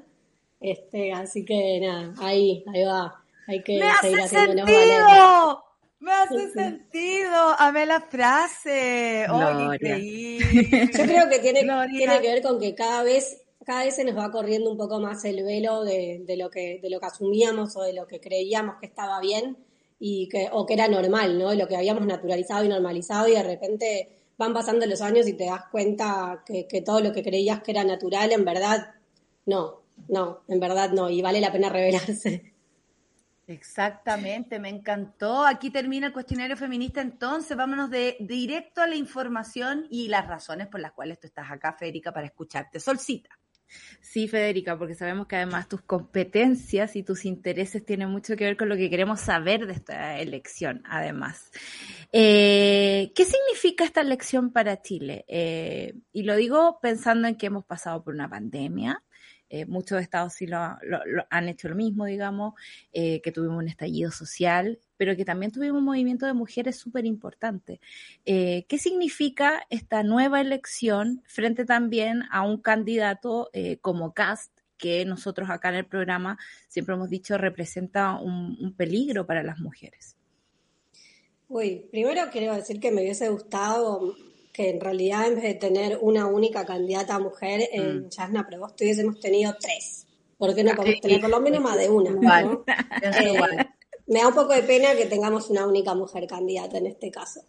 [SPEAKER 5] Este, así que nada, ahí, ahí va. Hay que seguir haciendo
[SPEAKER 1] sentido! Me hace sentido, amé la frase. Oh, increíble.
[SPEAKER 5] Yo creo que tiene, tiene que ver con que cada vez, cada vez se nos va corriendo un poco más el velo de, lo que, de lo que asumíamos o de lo que creíamos que estaba bien y que, o que era normal, ¿no? Lo que habíamos naturalizado y normalizado y de repente van pasando los años y te das cuenta que, que todo lo que creías que era natural, en verdad, no, no, en verdad no, y vale la pena revelarse.
[SPEAKER 1] Exactamente, me encantó. Aquí termina el cuestionario feminista, entonces vámonos de, directo a la información y las razones por las cuales tú estás acá, Federica, para escucharte. Solcita.
[SPEAKER 3] Sí, Federica, porque sabemos que además tus competencias y tus intereses tienen mucho que ver con lo que queremos saber de esta elección, además. Eh, ¿Qué significa esta elección para Chile? Eh, y lo digo pensando en que hemos pasado por una pandemia, eh, muchos estados sí lo, han hecho lo mismo, digamos, que tuvimos un estallido social, pero que también tuvimos un movimiento de mujeres súper importante. Eh, ¿Qué significa esta nueva elección frente también a un candidato eh, como Cast, que nosotros acá en el programa siempre hemos dicho representa un, peligro para las mujeres?
[SPEAKER 5] Uy, primero quiero decir que me hubiese gustado que en realidad en vez de tener una única candidata mujer en mm. Jasna Provost tuviésemos tenido tres. ¿Por qué no podemos tener por lo menos más de una? Eh, me da un poco de pena que tengamos una única mujer candidata en este caso.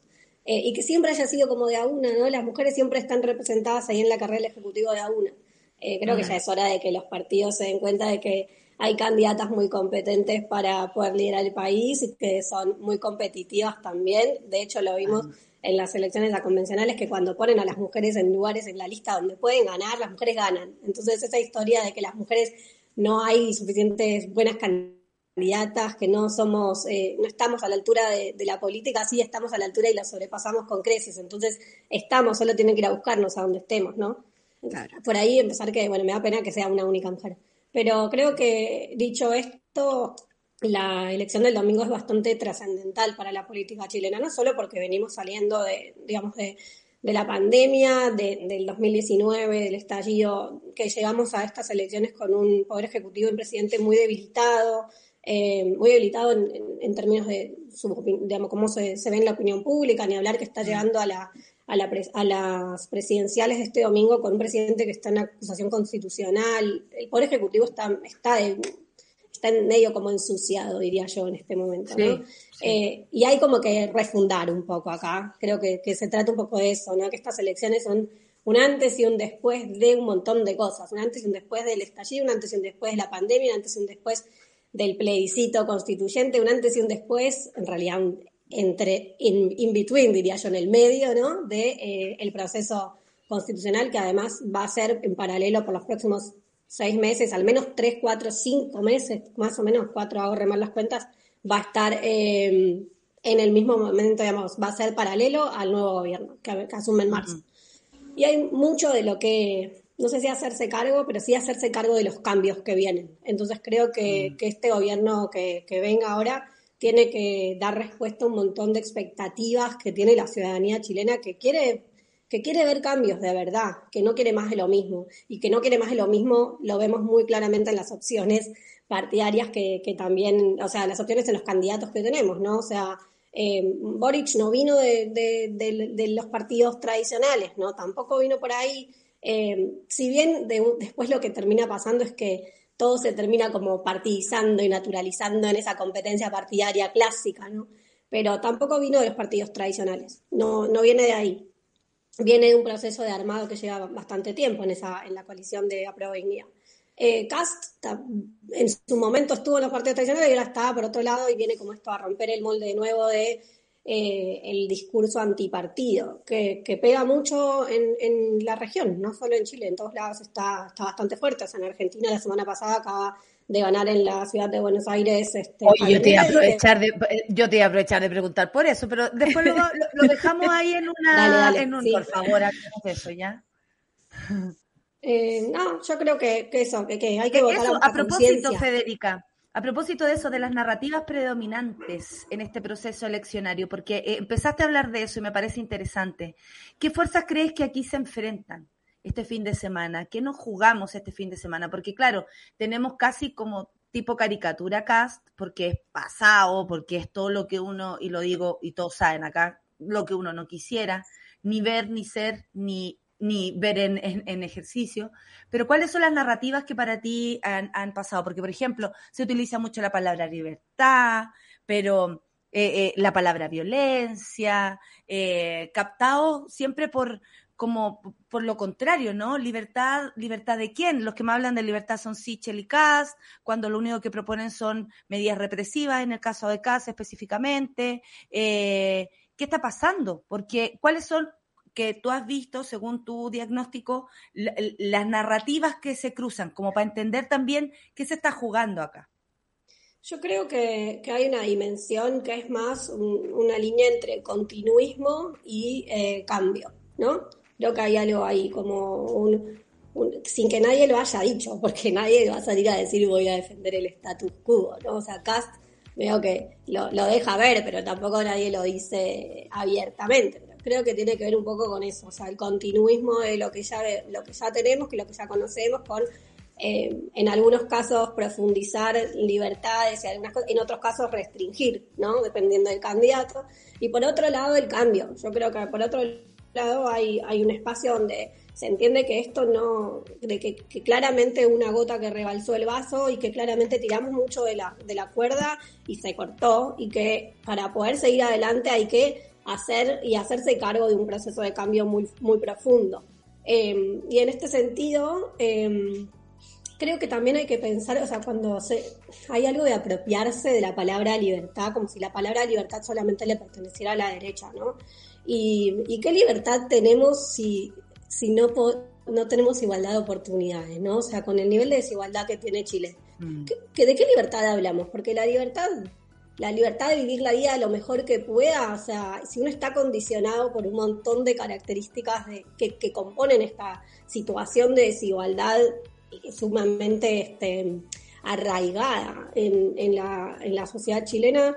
[SPEAKER 5] Eh, y que siempre haya sido como de a una, ¿no? Las mujeres siempre están representadas ahí en la carrera del Ejecutivo de a una. Eh, creo que ya es hora de que los partidos se den cuenta de que hay candidatas muy competentes para poder liderar el país y que son muy competitivas también. De hecho, lo vimos en las elecciones a convencionales que cuando ponen a las mujeres en lugares en la lista donde pueden ganar, las mujeres ganan. Entonces, esa historia de que las mujeres no hay suficientes buenas candidatas, que no somos, eh, no estamos a la altura de, la política, sí estamos a la altura y la sobrepasamos con creces. Entonces, estamos, solo tienen que ir a buscarnos a donde estemos, ¿no? Por ahí empezar que, bueno, me da pena que sea una única mujer. Pero creo que, dicho esto, la elección del domingo es bastante trascendental para la política chilena, no solo porque venimos saliendo de, digamos, de, la pandemia, del 2019, del estallido, que llegamos a estas elecciones con un poder ejecutivo y un presidente muy debilitado, eh, muy debilitado en, términos de, su, digamos, cómo se, ve en la opinión pública, ni hablar que está llegando a, la, a, la a las presidenciales de este domingo con un presidente que está en acusación constitucional. El Poder Ejecutivo está, está está en medio como ensuciado, diría yo, en este momento. Eh, y hay como que refundar un poco acá. Creo que, se trata un poco de eso, ¿no? que estas elecciones son un antes y un después de un montón de cosas. Un antes y un después del estallido, un antes y un después de la pandemia, un antes y un después del plebiscito constituyente, un antes y un después, en realidad entre in, between, diría yo, en el medio, ¿no? De eh, el proceso constitucional que además va a ser en paralelo por los próximos seis meses, al menos tres, cuatro, cinco meses, más o menos, cuatro hago remar las cuentas, va a estar em, en el mismo momento, digamos, va a ser paralelo al nuevo gobierno que, asume en marzo. Y hay mucho de lo que, no sé si hacerse cargo, pero sí hacerse cargo de los cambios que vienen. Entonces creo que, que este gobierno que, que venga ahora tiene que dar respuesta a un montón de expectativas que tiene la ciudadanía chilena que quiere que quiere ver cambios de verdad, que no quiere más de lo mismo. Y que no quiere más de lo mismo lo vemos muy claramente en las opciones partidarias que, que también, o sea, las opciones en los candidatos que tenemos, ¿no? O sea, eh, Boric no vino de, de, los partidos tradicionales, ¿no? Tampoco vino por ahí. Eh, si bien después lo que termina pasando es que todo se termina como partidizando y naturalizando en esa competencia partidaria clásica, ¿no? Pero tampoco vino de los partidos tradicionales, no, no viene de ahí viene de un proceso de armado que lleva bastante tiempo en, esa, en la coalición de Aprueba eh, Cast en su momento estuvo en los partidos tradicionales y ahora está por otro lado y viene como esto a romper el molde de nuevo de eh, el discurso antipartido, que, que pega mucho en, en, la región, no solo en Chile, en todos lados está, está bastante fuerte. en Argentina la semana pasada acaba de ganar en la ciudad de Buenos Aires. Este,
[SPEAKER 1] yo te, iba a aprovechar de, yo te aprovechar de preguntar por eso, pero después lo, lo, dejamos ahí en una... en un, Por favor, hagamos eso ya.
[SPEAKER 5] Eh, no, yo creo que, que eso, que, que hay que votar
[SPEAKER 1] a propósito, Federica, a propósito de eso, de las narrativas predominantes en este proceso eleccionario, porque eh, empezaste a hablar de eso y me parece interesante. ¿Qué fuerzas crees que aquí se enfrentan? este fin de semana? ¿Qué nos jugamos este fin de semana? Porque claro, tenemos casi como tipo caricatura cast, porque es pasado, porque es todo lo que uno, y lo digo, y todos saben acá, lo que uno no quisiera, ni ver, ni ser, ni, ni ver en, ejercicio. Pero ¿cuáles son las narrativas que para ti han, pasado? Porque, por ejemplo, se utiliza mucho la palabra libertad, pero eh, eh, la palabra violencia, eh, captado siempre por, como por lo contrario, ¿no? Libertad, libertad de quién? Los que me hablan de libertad son Sichel y Kass, cuando lo único que proponen son medidas represivas, en el caso de Kass específicamente. Eh, ¿Qué está pasando? Porque, ¿cuáles son que tú has visto, según tu diagnóstico, las narrativas que se cruzan, como para entender también qué se está jugando acá?
[SPEAKER 5] Yo creo que, hay una dimensión que es más una línea entre continuismo y eh, cambio, ¿no? Creo que hay algo ahí como un, sin que nadie lo haya dicho, porque nadie va a salir a decir voy a defender el status quo, ¿no? O sea, Cast veo que lo, deja ver, pero tampoco nadie lo dice abiertamente. Creo que tiene que ver un poco con eso, o sea, el continuismo de lo que ya, lo que ya tenemos, que lo que ya conocemos, con eh, en algunos casos profundizar libertades y algunas en otros casos restringir, ¿no? Dependiendo del candidato. Y por otro lado, el cambio. Yo creo que por otro lado hay, hay un espacio donde se entiende que esto no, de que, claramente una gota que rebalsó el vaso y que claramente tiramos mucho de la, de la cuerda y se cortó y que para poder seguir adelante hay que hacer y hacerse cargo de un proceso de cambio muy, muy profundo. Eh, y en este sentido, eh, creo que también hay que pensar, o sea, cuando se, hay algo de apropiarse de la palabra libertad, como si la palabra libertad solamente le perteneciera a la derecha, ¿no? Y, qué libertad tenemos si, si no, no tenemos igualdad de oportunidades, ¿no? O sea, con el nivel de desigualdad que tiene Chile. Mm. ¿De qué libertad hablamos? Porque la libertad, la libertad de vivir la vida lo mejor que pueda, o sea, si uno está condicionado por un montón de características que, componen esta situación de desigualdad sumamente este, arraigada en, en, la, en, la, sociedad chilena,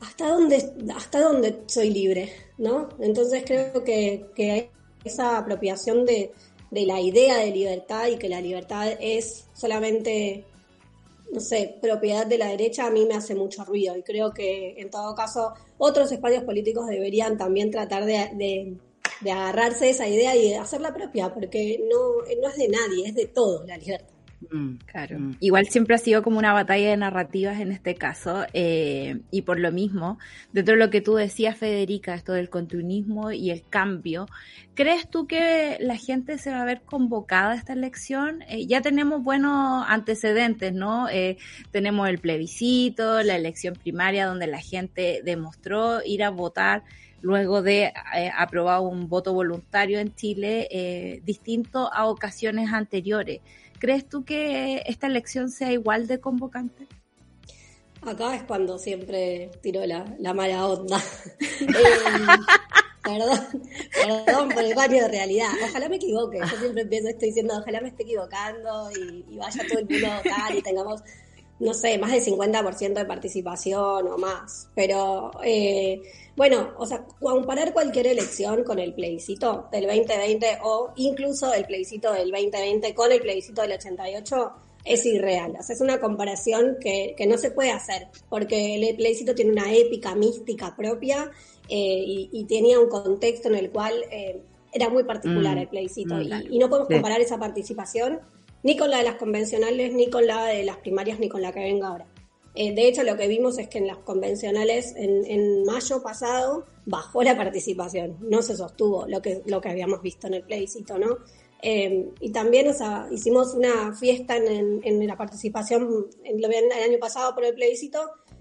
[SPEAKER 5] ¿hasta dónde, hasta dónde soy libre? ¿no? Entonces creo que, que esa apropiación de, de la idea de libertad y que la libertad es solamente no sé, propiedad de la derecha a mí me hace mucho ruido y creo que en todo caso otros espacios políticos deberían también tratar de, de agarrarse esa idea y hacerla propia, porque no, no es de nadie, es de todos la libertad.
[SPEAKER 3] Mm, claro. Mm. Igual siempre ha sido como una batalla de narrativas en este caso, eh, y por lo mismo, dentro de lo que tú decías, Federica, esto del continuismo y el cambio, ¿crees tú que la gente se va a ver convocada a esta elección? Eh, ya tenemos buenos antecedentes, ¿no? Eh, tenemos el plebiscito, la elección primaria, donde la gente demostró ir a votar luego de eh, aprobar un voto voluntario en Chile eh, distinto a ocasiones anteriores. ¿Crees tú que esta elección sea igual de convocante?
[SPEAKER 5] Acá es cuando siempre tiro la, mala onda. Eh, perdón, perdón por el baño de realidad. Ojalá me equivoque. Yo siempre empiezo, estoy diciendo, ojalá me esté equivocando y, y vaya todo el mundo a votar y tengamos no sé, más del 50% de participación o más. Pero eh, bueno, o sea, comparar cualquier elección con el plebiscito del 2020 o incluso el plebiscito del 2020 con el plebiscito del 88 es irreal. O sea, es una comparación que, no se puede hacer porque el plebiscito tiene una épica mística propia eh, y, tenía un contexto en el cual eh, era muy particular mm, el plebiscito y, y, no podemos comparar esa participación ni con la de las convencionales, ni con la de las primarias, ni con la que venga ahora. Eh, de hecho, lo que vimos es que en las convencionales, en, mayo pasado, bajó la participación, no se sostuvo lo que, lo que habíamos visto en el plebiscito, ¿no? Eh, y también, hicimos una fiesta en, en la participación en, el año pasado por el plebiscito,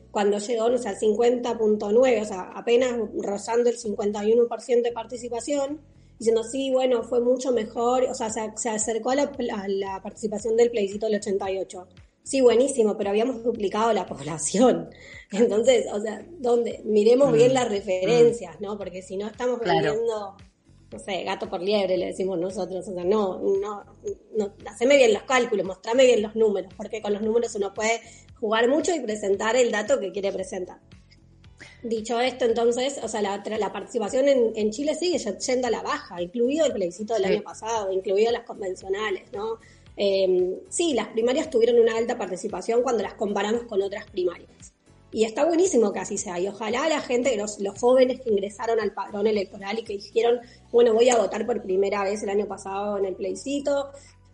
[SPEAKER 5] cuando llegó, o sea, al 50.9, o sea, apenas rozando el 51% de participación, diciendo, sí, bueno, fue mucho mejor, o sea, se, acercó a la, participación del plebiscito del 88. Sí, buenísimo, pero habíamos duplicado la población. Entonces, o sea, ¿dónde? Miremos bien mm. las referencias, ¿no? Porque si no estamos viendo, no sé, gato por liebre, le decimos nosotros. O sea, no, no, no, haceme bien los cálculos, mostrame bien los números, porque con los números uno puede jugar mucho y presentar el dato que quiere presentar. Dicho esto, entonces, o sea, la, la participación en, Chile sigue yendo a la baja, incluido el plebiscito del año pasado, incluido las convencionales, ¿no? Em, sí, las primarias tuvieron una alta participación cuando las comparamos con otras primarias. Y está buenísimo que así sea. Y ojalá la gente, los, los jóvenes que ingresaron al padrón electoral y que dijeron, bueno, voy a votar por primera vez el año pasado en el plebiscito,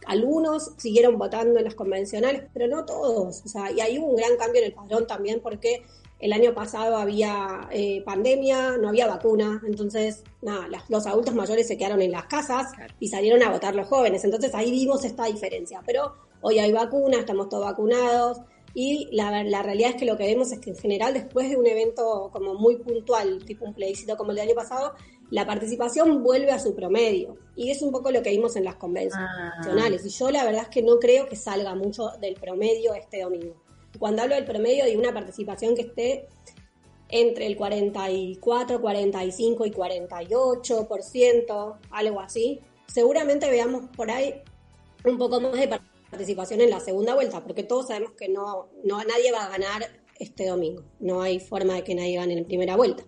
[SPEAKER 5] algunos siguieron votando en las convencionales, pero no todos. O sea, y hay un gran cambio en el padrón también porque el año pasado había eh, pandemia, no había vacuna, entonces nada, los adultos mayores se quedaron en las casas y salieron a votar los jóvenes. Entonces ahí vimos esta diferencia. Pero hoy hay vacuna, estamos todos vacunados y la, la, realidad es que lo que vemos es que en general después de un evento como muy puntual, tipo un plebiscito como el del año pasado, la participación vuelve a su promedio. Y es un poco lo que vimos en las convencionales. Ah. Y yo la verdad es que no creo que salga mucho del promedio este domingo. Cuando hablo del promedio de una participación que esté entre el 44, 45 y 48%, algo así, seguramente veamos por ahí un poco más de participación en la segunda vuelta, porque todos sabemos que no, no nadie va a ganar este domingo. No hay forma de que nadie gane en primera vuelta.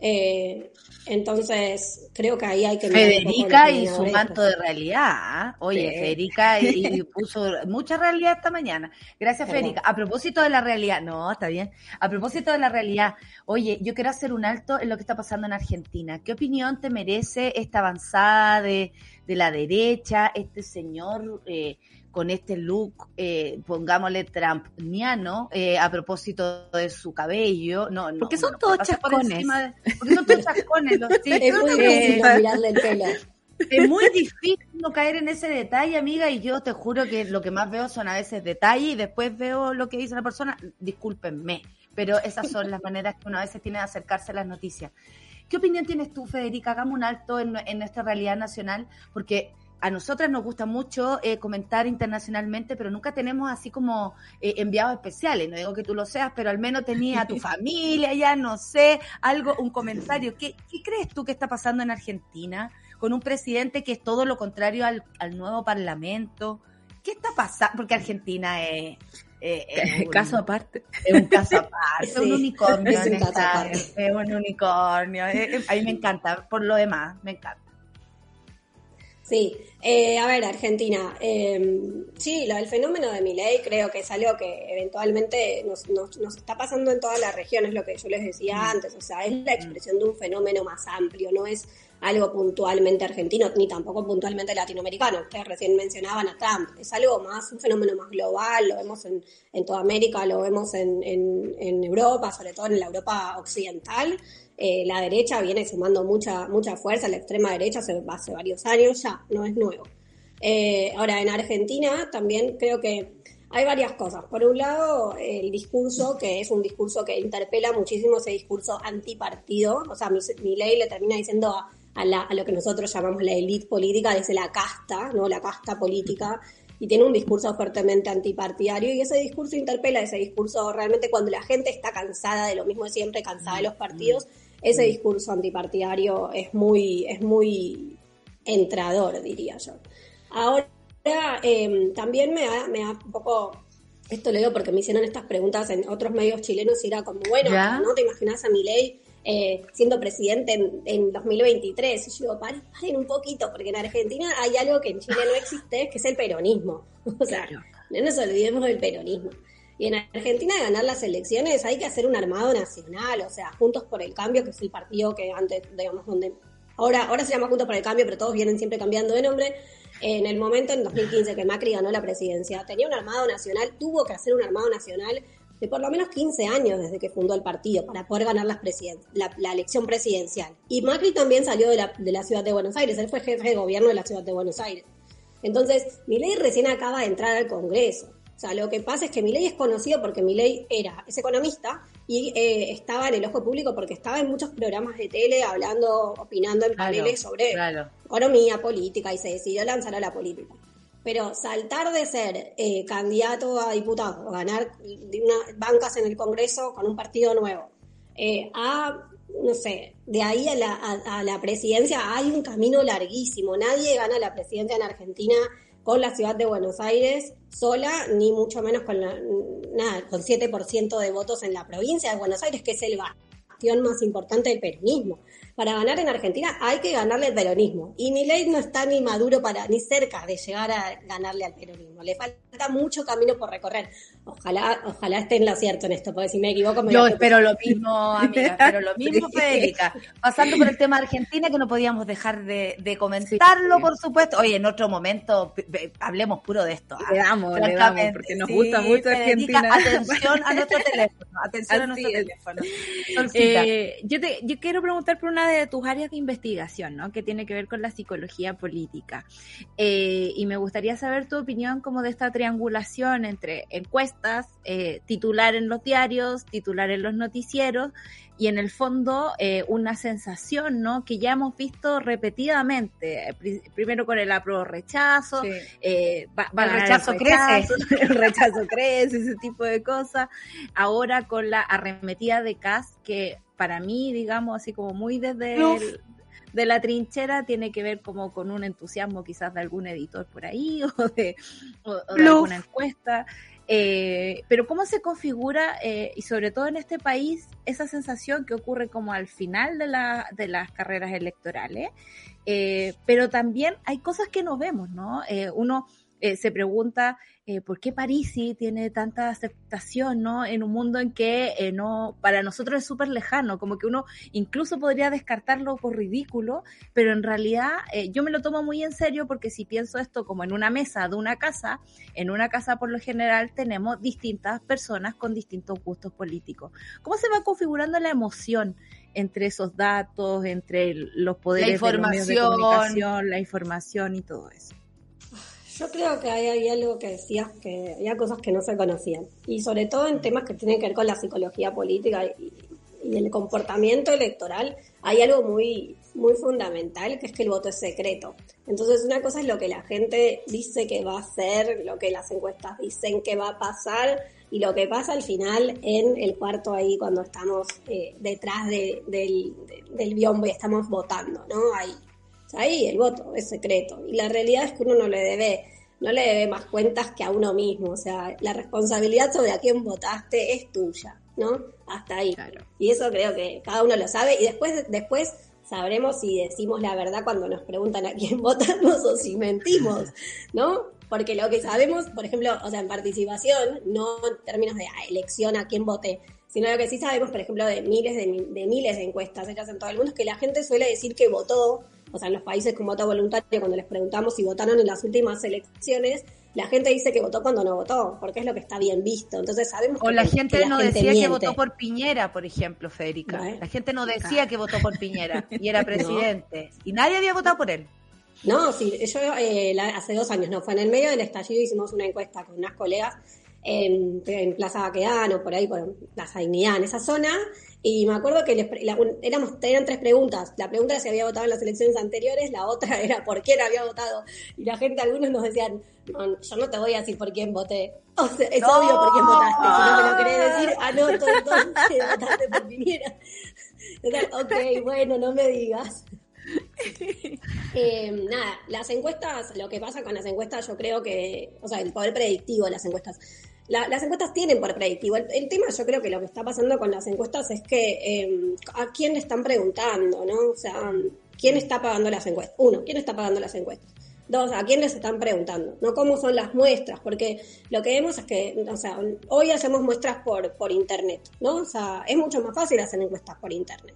[SPEAKER 5] Eh, entonces, creo que ahí hay que...
[SPEAKER 1] Federica y su manto de realidad. Oye, Federica y, puso mucha realidad esta mañana. Gracias, Federica. A propósito de la realidad, no, está bien. A propósito de la realidad, oye, yo quiero hacer un alto en lo que está pasando en Argentina. ¿Qué opinión te merece esta avanzada de, de la derecha, este señor... Eh, con este look, eh, pongámosle trumpniano, eh, a propósito de su cabello. No, no,
[SPEAKER 3] porque son todos chascones.
[SPEAKER 1] porque son todos chascones. Los
[SPEAKER 5] es muy difícil mirarle el pelo.
[SPEAKER 1] Es muy difícil no caer en ese detalle, amiga, y yo te juro que lo que más veo son a veces detalles y después veo lo que dice la persona. Discúlpenme, pero esas son las maneras que uno a veces tiene de acercarse a las noticias. ¿Qué opinión tienes tú, Federica? Hagamos un alto en, en nuestra realidad nacional, porque a nosotras nos gusta mucho eh, comentar internacionalmente, pero nunca tenemos así como eh, enviados especiales. No digo que tú lo seas, pero al menos tenía a tu familia ya, no sé, algo, un comentario. ¿Qué, ¿Qué, crees tú que está pasando en Argentina con un presidente que es todo lo contrario al, nuevo parlamento? ¿Qué está pasando? Porque Argentina es...
[SPEAKER 3] es un, caso aparte.
[SPEAKER 1] Es un caso aparte, un unicornio. Es un, es un unicornio. a mí me encanta, por lo demás, me encanta.
[SPEAKER 5] Sí, eh, a ver, Argentina. Eh, sí, lo del fenómeno de ley creo que es algo que eventualmente nos, nos, nos, está pasando en todas las regiones, lo que yo les decía mm. antes. O sea, es la expresión de un fenómeno más amplio, no es algo puntualmente argentino, ni tampoco puntualmente latinoamericano. Ustedes recién mencionaban a Trump. Es algo más, un fenómeno más global, lo vemos en, en toda América, lo vemos en, en, en Europa, sobre todo en la Europa occidental. Eh, la derecha viene sumando mucha, mucha fuerza, la extrema derecha hace, hace varios años ya, no es nuevo. Eh, ahora, en Argentina también creo que hay varias cosas. Por un lado, el discurso, que es un discurso que interpela muchísimo ese discurso antipartido. O sea, mi, ley le termina diciendo a, a, lo que nosotros llamamos la élite política, desde la casta, ¿no? La casta política. Y tiene un discurso fuertemente antipartidario. Y ese discurso interpela, ese discurso realmente cuando la gente está cansada de lo mismo de siempre, cansada de los partidos ese discurso antipartidario es muy, es muy entrador, diría yo. Ahora, em, también me da, me un poco, esto lo digo porque me hicieron estas preguntas en otros medios chilenos y era como, bueno, ¿no te imaginas a mi ley eh, siendo presidente en, 2023? Y yo digo, paren, un poquito, porque en Argentina hay algo que en Chile no existe, que es el peronismo. O sea, no nos olvidemos del peronismo. Y en Argentina de ganar las elecciones hay que hacer un armado nacional, o sea, Juntos por el Cambio, que es el partido que antes, digamos, donde ahora, ahora se llama Juntos por el Cambio, pero todos vienen siempre cambiando de nombre. En el momento, en 2015, que Macri ganó la presidencia, tenía un armado nacional, tuvo que hacer un armado nacional de por lo menos 15 años desde que fundó el partido para poder ganar la, la, elección presidencial. Y Macri también salió de la, de la ciudad de Buenos Aires, él fue jefe de gobierno de la ciudad de Buenos Aires. Entonces, Milei recién acaba de entrar al Congreso. O sea, lo que pasa es que Milei es conocido porque Milei era, es economista y eh, estaba en el ojo público porque estaba en muchos programas de tele hablando, opinando en paneles sobre economía, política y se decidió lanzar a la política. Pero saltar de ser eh, candidato a diputado o ganar una, bancas en el Congreso con un partido nuevo eh, a no sé, de ahí a la, a la, presidencia hay un camino larguísimo. Nadie gana la presidencia en Argentina con la ciudad de Buenos Aires sola, ni mucho menos con, la, nada, con 7% de votos en la provincia de Buenos Aires, que es el bastión más importante del peronismo para ganar en Argentina hay que ganarle al peronismo. Y mi ley no está ni maduro para, ni cerca de llegar a ganarle al peronismo. Le falta mucho camino por recorrer. Ojalá, ojalá esté en lo cierto en esto, porque si me equivoco me
[SPEAKER 1] Yo espero lo mismo, amiga, pero lo mismo, Federica. Pasando por el tema de Argentina, que no podíamos dejar de, comentarlo, por supuesto. Oye, en otro momento hablemos puro de esto.
[SPEAKER 3] Le damos, le damos, porque nos gusta mucho Argentina.
[SPEAKER 1] Atención a nuestro teléfono, atención a nuestro teléfono.
[SPEAKER 3] Eh, yo, te, yo quiero preguntar por una de tus áreas de investigación, ¿no? Que tiene que ver con la psicología política. Eh, y me gustaría saber tu opinión como de esta triangulación entre encuestas, eh, titular en los diarios, titular en los noticieros y en el fondo eh, una sensación, ¿no? Que ya hemos visto repetidamente, primero con el apruebo rechazo,
[SPEAKER 1] el rechazo, crece,
[SPEAKER 3] el rechazo crece, ese tipo de cosas, ahora con la arremetida de CAS que para mí, digamos, así como muy desde de la trinchera, tiene que ver como con un entusiasmo quizás de algún editor por ahí o de, alguna encuesta. Eh, pero ¿cómo se configura, eh, y sobre todo en este país, esa sensación que ocurre como al final de, la, de las carreras electorales? Eh, pero también hay cosas que no vemos, ¿no? uno se pregunta eh, ¿por qué Parisi tiene tanta aceptación, ¿no? En un mundo en que eh, no, para nosotros es súper lejano, como que uno incluso podría descartarlo por ridículo, pero en realidad eh, yo me lo tomo muy en serio porque si pienso esto como en una mesa de una casa, en una casa por lo general tenemos distintas personas con distintos gustos políticos. ¿Cómo se va configurando la emoción entre esos datos, entre los poderes
[SPEAKER 1] la información.
[SPEAKER 3] de, comunicación, la información y todo eso?
[SPEAKER 5] Yo creo que hay, algo que decías, que había cosas que no se conocían. Y sobre todo en temas que tienen que ver con la psicología política y, el comportamiento electoral, hay algo muy, muy fundamental, que es que el voto es secreto. Entonces, una cosa es lo que la gente dice que va a hacer, lo que las encuestas dicen que va a pasar, y lo que pasa al final en el cuarto ahí cuando estamos eh, detrás del, del biombo y estamos votando, ¿no? Ahí ahí el voto es secreto. Y la realidad es que uno no le debe, no le debe más cuentas que a uno mismo. O sea, la responsabilidad sobre a quién votaste es tuya, ¿no? Hasta ahí. Y eso creo que cada uno lo sabe. Y después, después sabremos si decimos la verdad cuando nos preguntan a quién votamos o si mentimos, ¿no? Porque lo que sabemos, por ejemplo, o sea, en participación, no en términos de elección a quién vote, sino lo que sí sabemos, por ejemplo, de miles de, de miles de encuestas hechas en todo el mundo, es que la gente suele decir que votó o sea, en los países con voto voluntario, cuando les preguntamos si votaron en las últimas elecciones, la gente dice que votó cuando no votó, porque es lo que está bien visto. Entonces sabemos
[SPEAKER 1] O la gente no decía que votó por Piñera, por ejemplo, Federica. La gente no decía que votó por Piñera y era presidente. Y nadie había votado por él.
[SPEAKER 5] No, sí, yo eh, hace dos años, no, fue en el medio del estallido, hicimos una encuesta con unas colegas en, Plaza Baquedano, por ahí, por Plaza Dignidad, en esa zona, y me acuerdo que éramos, eran tres preguntas. La pregunta era si había votado en las elecciones anteriores, la otra era por quién había votado. Y la gente, algunos nos decían, yo no te voy a decir por quién voté. O sea, es obvio por quién votaste. Si no me lo querés decir, anoto entonces votaste por Piñera. ok, bueno, no me digas. Eh, nada, las encuestas, lo que pasa con las encuestas, yo creo que, o sea, el poder predictivo de las encuestas las encuestas tienen por predictivo. El, tema, yo creo que lo que está pasando con las encuestas es que em, a quién le están preguntando, ¿no? O sea, ¿quién está pagando las encuestas? Uno, ¿quién está pagando las encuestas? Dos, ¿a quién les están preguntando? ¿No cómo son las muestras? Porque lo que vemos es que, o sea, hoy hacemos muestras por, por internet, ¿no? O sea, es mucho más fácil hacer encuestas por internet.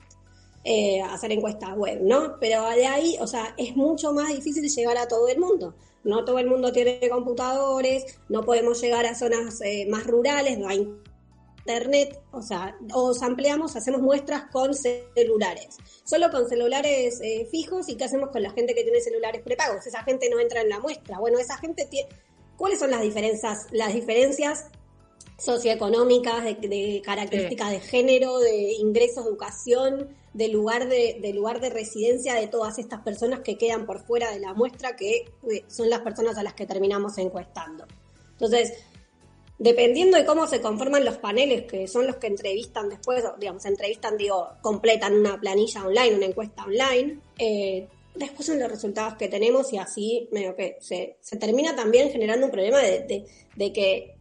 [SPEAKER 5] Eh, hacer encuestas web, ¿no? Pero de ahí, o sea, es mucho más difícil llegar a todo el mundo. No todo el mundo tiene computadores, no podemos llegar a zonas eh, más rurales, no hay internet, o sea, os ampliamos, hacemos muestras con celulares, solo con celulares eh, fijos y qué hacemos con la gente que tiene celulares prepagos, esa gente no entra en la muestra, bueno, esa gente tiene, ¿cuáles son las diferencias? Las diferencias socioeconómicas, de, características de género, de ingresos, de educación, de lugar de, de, lugar de residencia de todas estas personas que quedan por fuera de la muestra, que eh, son las personas a las que terminamos encuestando. Entonces, dependiendo de cómo se conforman los paneles, que son los que entrevistan después, digamos, entrevistan, digo, completan una planilla online, una encuesta online, eh, después son los resultados que tenemos y así medio que se, se termina también generando un problema de, de que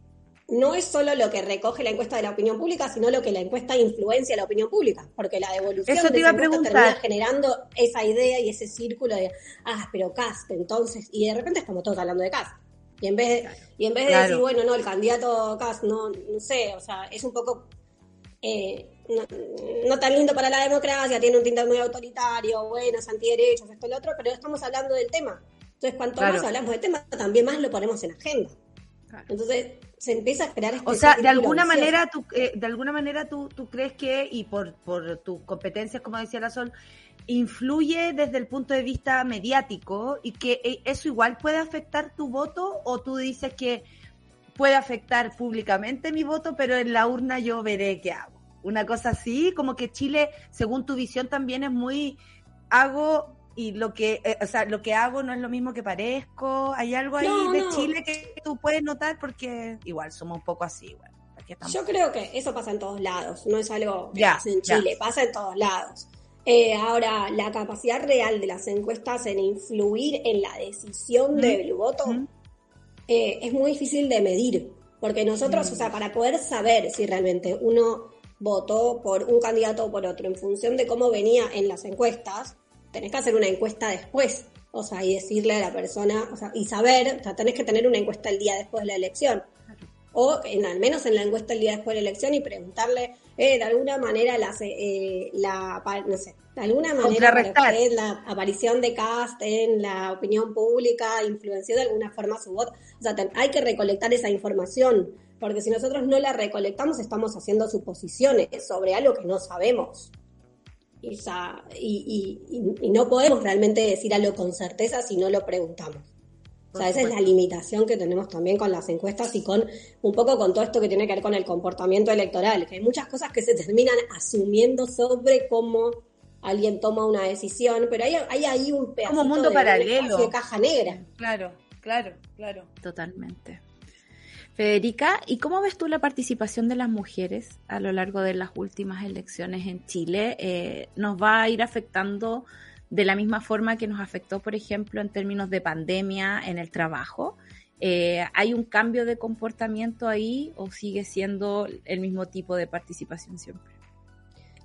[SPEAKER 5] no es solo lo que recoge la encuesta de la opinión pública, sino lo que la encuesta influencia la opinión pública, porque la devolución
[SPEAKER 1] Eso te
[SPEAKER 5] iba
[SPEAKER 1] a termina
[SPEAKER 5] generando esa idea y ese círculo de, ah, pero Cast, entonces, y de repente estamos todos hablando de Cast. Y en vez de, y en vez de decir, bueno, no, el candidato Cast, no, no sé, o sea, es un poco eh, no, tan lindo para la democracia, tiene un tinte muy autoritario, bueno, es antiderechos, esto y lo otro, pero estamos hablando del tema. Entonces, cuanto más hablamos del tema, también más lo ponemos en agenda. Entonces, se empieza a crear este
[SPEAKER 1] O sea, de alguna manera tú eh, de alguna manera tú, tú crees que y por por tus competencias como decía la Sol influye desde el punto de vista mediático y que eh, eso igual puede afectar tu voto o tú dices que puede afectar públicamente mi voto, pero en la urna yo veré qué hago. Una cosa así, como que Chile, según tu visión también es muy hago y lo que, eh, o sea, lo que hago no es lo mismo que parezco. Hay algo ahí de Chile que tú puedes notar porque igual somos un poco así, igual.
[SPEAKER 5] Yo creo que eso pasa en todos lados, no es algo que pasa en Chile, pasa en todos lados. Eh, ahora, la capacidad real de las encuestas en influir en la decisión del voto eh, es muy difícil de medir. Porque nosotros, o sea, para poder saber si realmente uno votó por un candidato o por otro en función de cómo venía en las encuestas, tenés que hacer una encuesta después, o sea, y decirle a la persona, o sea, y saber, o sea, tenés que tener una encuesta el día después de la elección. O en, al menos en la encuesta el día después de la elección y preguntarle, eh, de alguna manera, la, eh, la, no sé, de alguna manera la aparición de Cast en la opinión pública influenció de alguna forma su voto. O sea, hay que recolectar esa información, porque si nosotros no la recolectamos estamos haciendo suposiciones sobre algo que no sabemos. Y, y, no podemos realmente decir algo con certeza si no lo preguntamos. O sea, esa es la limitación que tenemos también con las encuestas y con un poco con todo esto que tiene que ver con el comportamiento electoral, que hay muchas cosas que se terminan asumiendo sobre cómo alguien toma una decisión, pero hay, hay ahí un
[SPEAKER 1] Como mundo de, paralelo.
[SPEAKER 5] de caja negra.
[SPEAKER 1] Claro, claro, claro.
[SPEAKER 3] Totalmente. Federica, ¿y cómo ves tú la participación de las mujeres a lo largo de las últimas elecciones en Chile? Eh, ¿Nos va a ir afectando de la misma forma que nos afectó, por ejemplo, en términos de pandemia en el trabajo? Eh, ¿Hay un cambio de comportamiento ahí o sigue siendo el mismo tipo de participación siempre?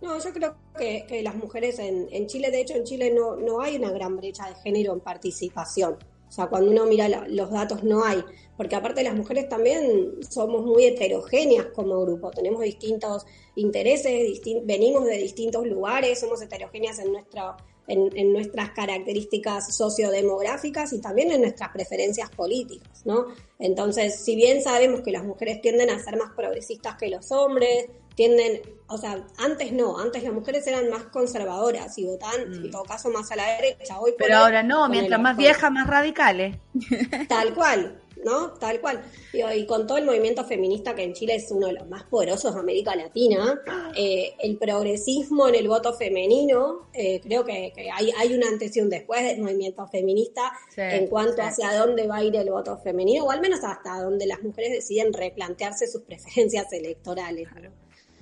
[SPEAKER 5] No, yo creo que, las mujeres en, en, Chile, de hecho en Chile no, no hay una gran brecha de género en participación. O sea, cuando uno mira los datos no hay, porque aparte las mujeres también somos muy heterogéneas como grupo, tenemos distintos intereses, venimos de distintos lugares, somos heterogéneas en, nuestra, en, nuestras características sociodemográficas y también en nuestras preferencias políticas, ¿no? Entonces, si bien sabemos que las mujeres tienden a ser más progresistas que los hombres, tienden, o sea, antes no, antes las mujeres eran más conservadoras y votaban en mm. todo caso más a la derecha. Hoy
[SPEAKER 1] Pero ahora no, mientras más viejas, más radicales.
[SPEAKER 5] Tal cual, ¿no? Tal cual. Y, con todo el movimiento feminista que en Chile es uno de los más poderosos de América Latina, eh, el progresismo en el voto femenino, eh, creo que, hay, hay un antes y un después del movimiento feminista en cuanto hacia dónde va a ir el voto femenino, o al menos hasta donde las mujeres deciden replantearse sus preferencias electorales.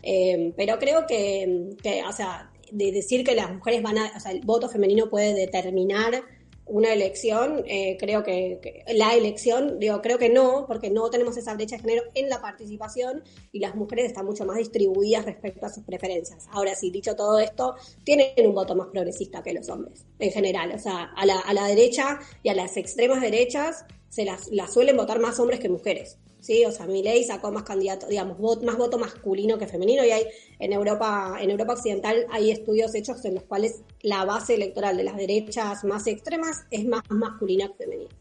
[SPEAKER 5] Eh, pero creo que, o sea, de decir que las mujeres van a, o sea, el voto femenino puede determinar una elección, eh, creo que, la elección, digo, creo que no, porque no tenemos esa brecha de género en la participación y las mujeres están mucho más distribuidas respecto a sus preferencias. Ahora sí, dicho todo esto, tienen un voto más progresista que los hombres, en general. O sea, a la, a la derecha y a las extremas derechas se las, las suelen votar más hombres que mujeres. ¿Sí? O sea, ley sacó más candidatos, digamos, más voto masculino que femenino y hay en Europa, en Europa Occidental hay estudios hechos en los cuales la base electoral de las derechas más extremas es más masculina que femenina.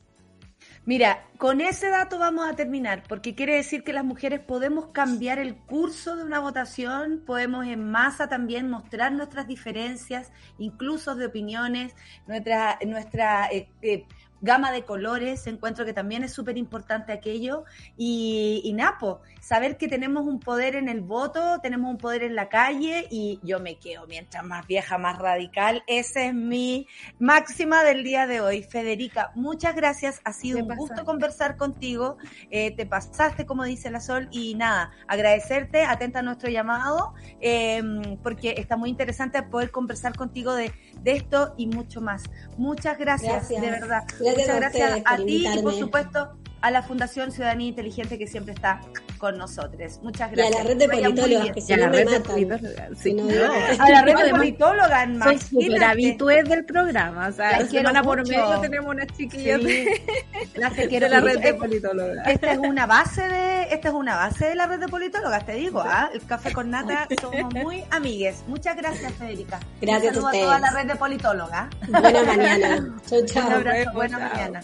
[SPEAKER 1] Mira, con ese dato vamos a terminar, porque quiere decir que las mujeres podemos cambiar el curso de una votación, podemos en masa también mostrar nuestras diferencias, incluso de opiniones, nuestra, nuestra eh, eh, gama de colores, encuentro que también es súper importante aquello. Y, y Napo, saber que tenemos un poder en el voto, tenemos un poder en la calle y yo me quedo mientras más vieja, más radical. Esa es mi máxima del día de hoy. Federica, muchas gracias. Ha sido un gusto conversar contigo. Eh, te pasaste, como dice la Sol, y nada, agradecerte, atenta a nuestro llamado, em, porque está muy interesante poder conversar contigo de, de esto y mucho más. Muchas gracias, de verdad. Muchas gracias a ti y por supuesto a la Fundación Ciudadanía Inteligente que siempre está con nosotros. Muchas gracias.
[SPEAKER 5] Y a la red de politólogas, que si no me matan.
[SPEAKER 1] a la red de politólogas,
[SPEAKER 3] Soy súper habitué del programa. O sea, la semana por medio tenemos unas chiquillas
[SPEAKER 1] la de la red de politólogas. Esta es una base de, esta es una base de la red de politólogas, te digo, ¿ah? El café con nata somos muy amigues. Muchas gracias, Federica.
[SPEAKER 5] Gracias a ustedes. a
[SPEAKER 1] toda la red de politólogas.
[SPEAKER 5] Buena mañana. Chau, chao.
[SPEAKER 1] Un abrazo, buena mañana.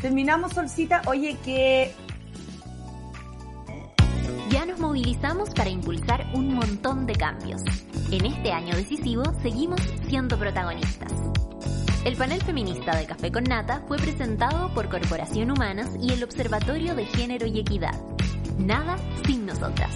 [SPEAKER 1] Terminamos, Solcita. Oye, que...
[SPEAKER 2] Ya nos movilizamos para impulsar un montón de cambios. En este año decisivo seguimos siendo protagonistas. El panel feminista de Café con Nata fue presentado por Corporación Humanas y el Observatorio de Género y Equidad. Nada sin nosotras.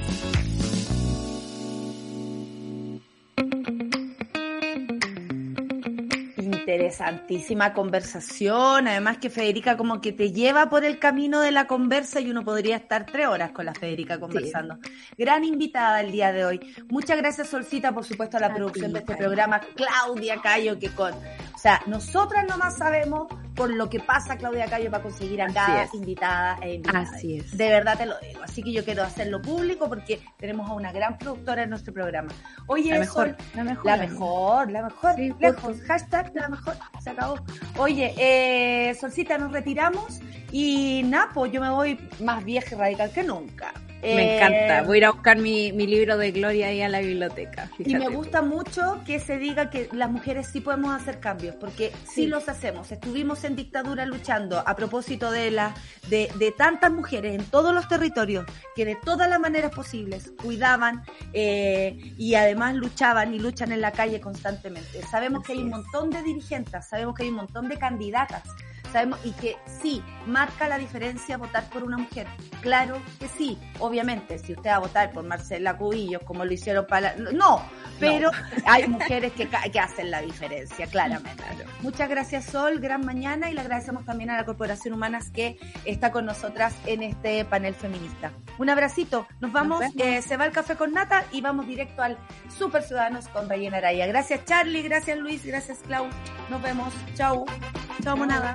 [SPEAKER 1] interesantísima conversación. Además que Federica como que te lleva por el camino de la conversa y uno podría estar tres horas con la Federica conversando. Gran invitada el día de hoy. Muchas gracias Solcita, por supuesto, a la producción de este programa. Claudia Cayo, que con, o sea, nosotras nomás sabemos por lo que pasa Claudia Cayo para conseguir a cada invitada e invitado.
[SPEAKER 3] Así es.
[SPEAKER 1] De verdad te lo digo. Así que yo quiero hacerlo público porque tenemos a una gran productora en nuestro programa. Oye,
[SPEAKER 3] La mejor,
[SPEAKER 1] Sol,
[SPEAKER 3] la mejor.
[SPEAKER 1] la mejor, la mejor,
[SPEAKER 3] Sí,
[SPEAKER 1] lejos, hashtag la mejor, se acabó. Oye, eh, Solcita, nos retiramos y Napo, yo me voy más vieja y radical que nunca.
[SPEAKER 3] Me
[SPEAKER 1] Eh,
[SPEAKER 3] encanta. Voy a ir a buscar mi, mi libro de Gloria ahí a la biblioteca.
[SPEAKER 1] Y me gusta mucho que se diga que las mujeres sí podemos hacer cambios, porque sí,
[SPEAKER 3] Sí.
[SPEAKER 1] los hacemos. Estuvimos en dictadura luchando a propósito de, la, de, de tantas mujeres en todos los territorios que de todas las maneras posibles cuidaban eh, y además luchaban y luchan en la calle constantemente. Sabemos que hay un montón de dirigentes, sabemos que hay un montón de candidatas. Sabemos, y que sí, marca la diferencia votar por una mujer. Claro que sí. Obviamente, si usted va a votar por Marcela Cubillos, como lo hicieron para... No, pero hay mujeres que, que hacen la diferencia, claramente. Muchas gracias, Sol. Gran mañana y le agradecemos también a la Corporación Humanas que está con nosotras en este panel feminista. Un abracito. Nos vamos. eh, se va el café con nata y vamos directo al Super Ciudadanos con Rayena Araya. Gracias, Charlie. Gracias, Luis. Gracias, Clau. Nos vemos. Chau. Chau, monada.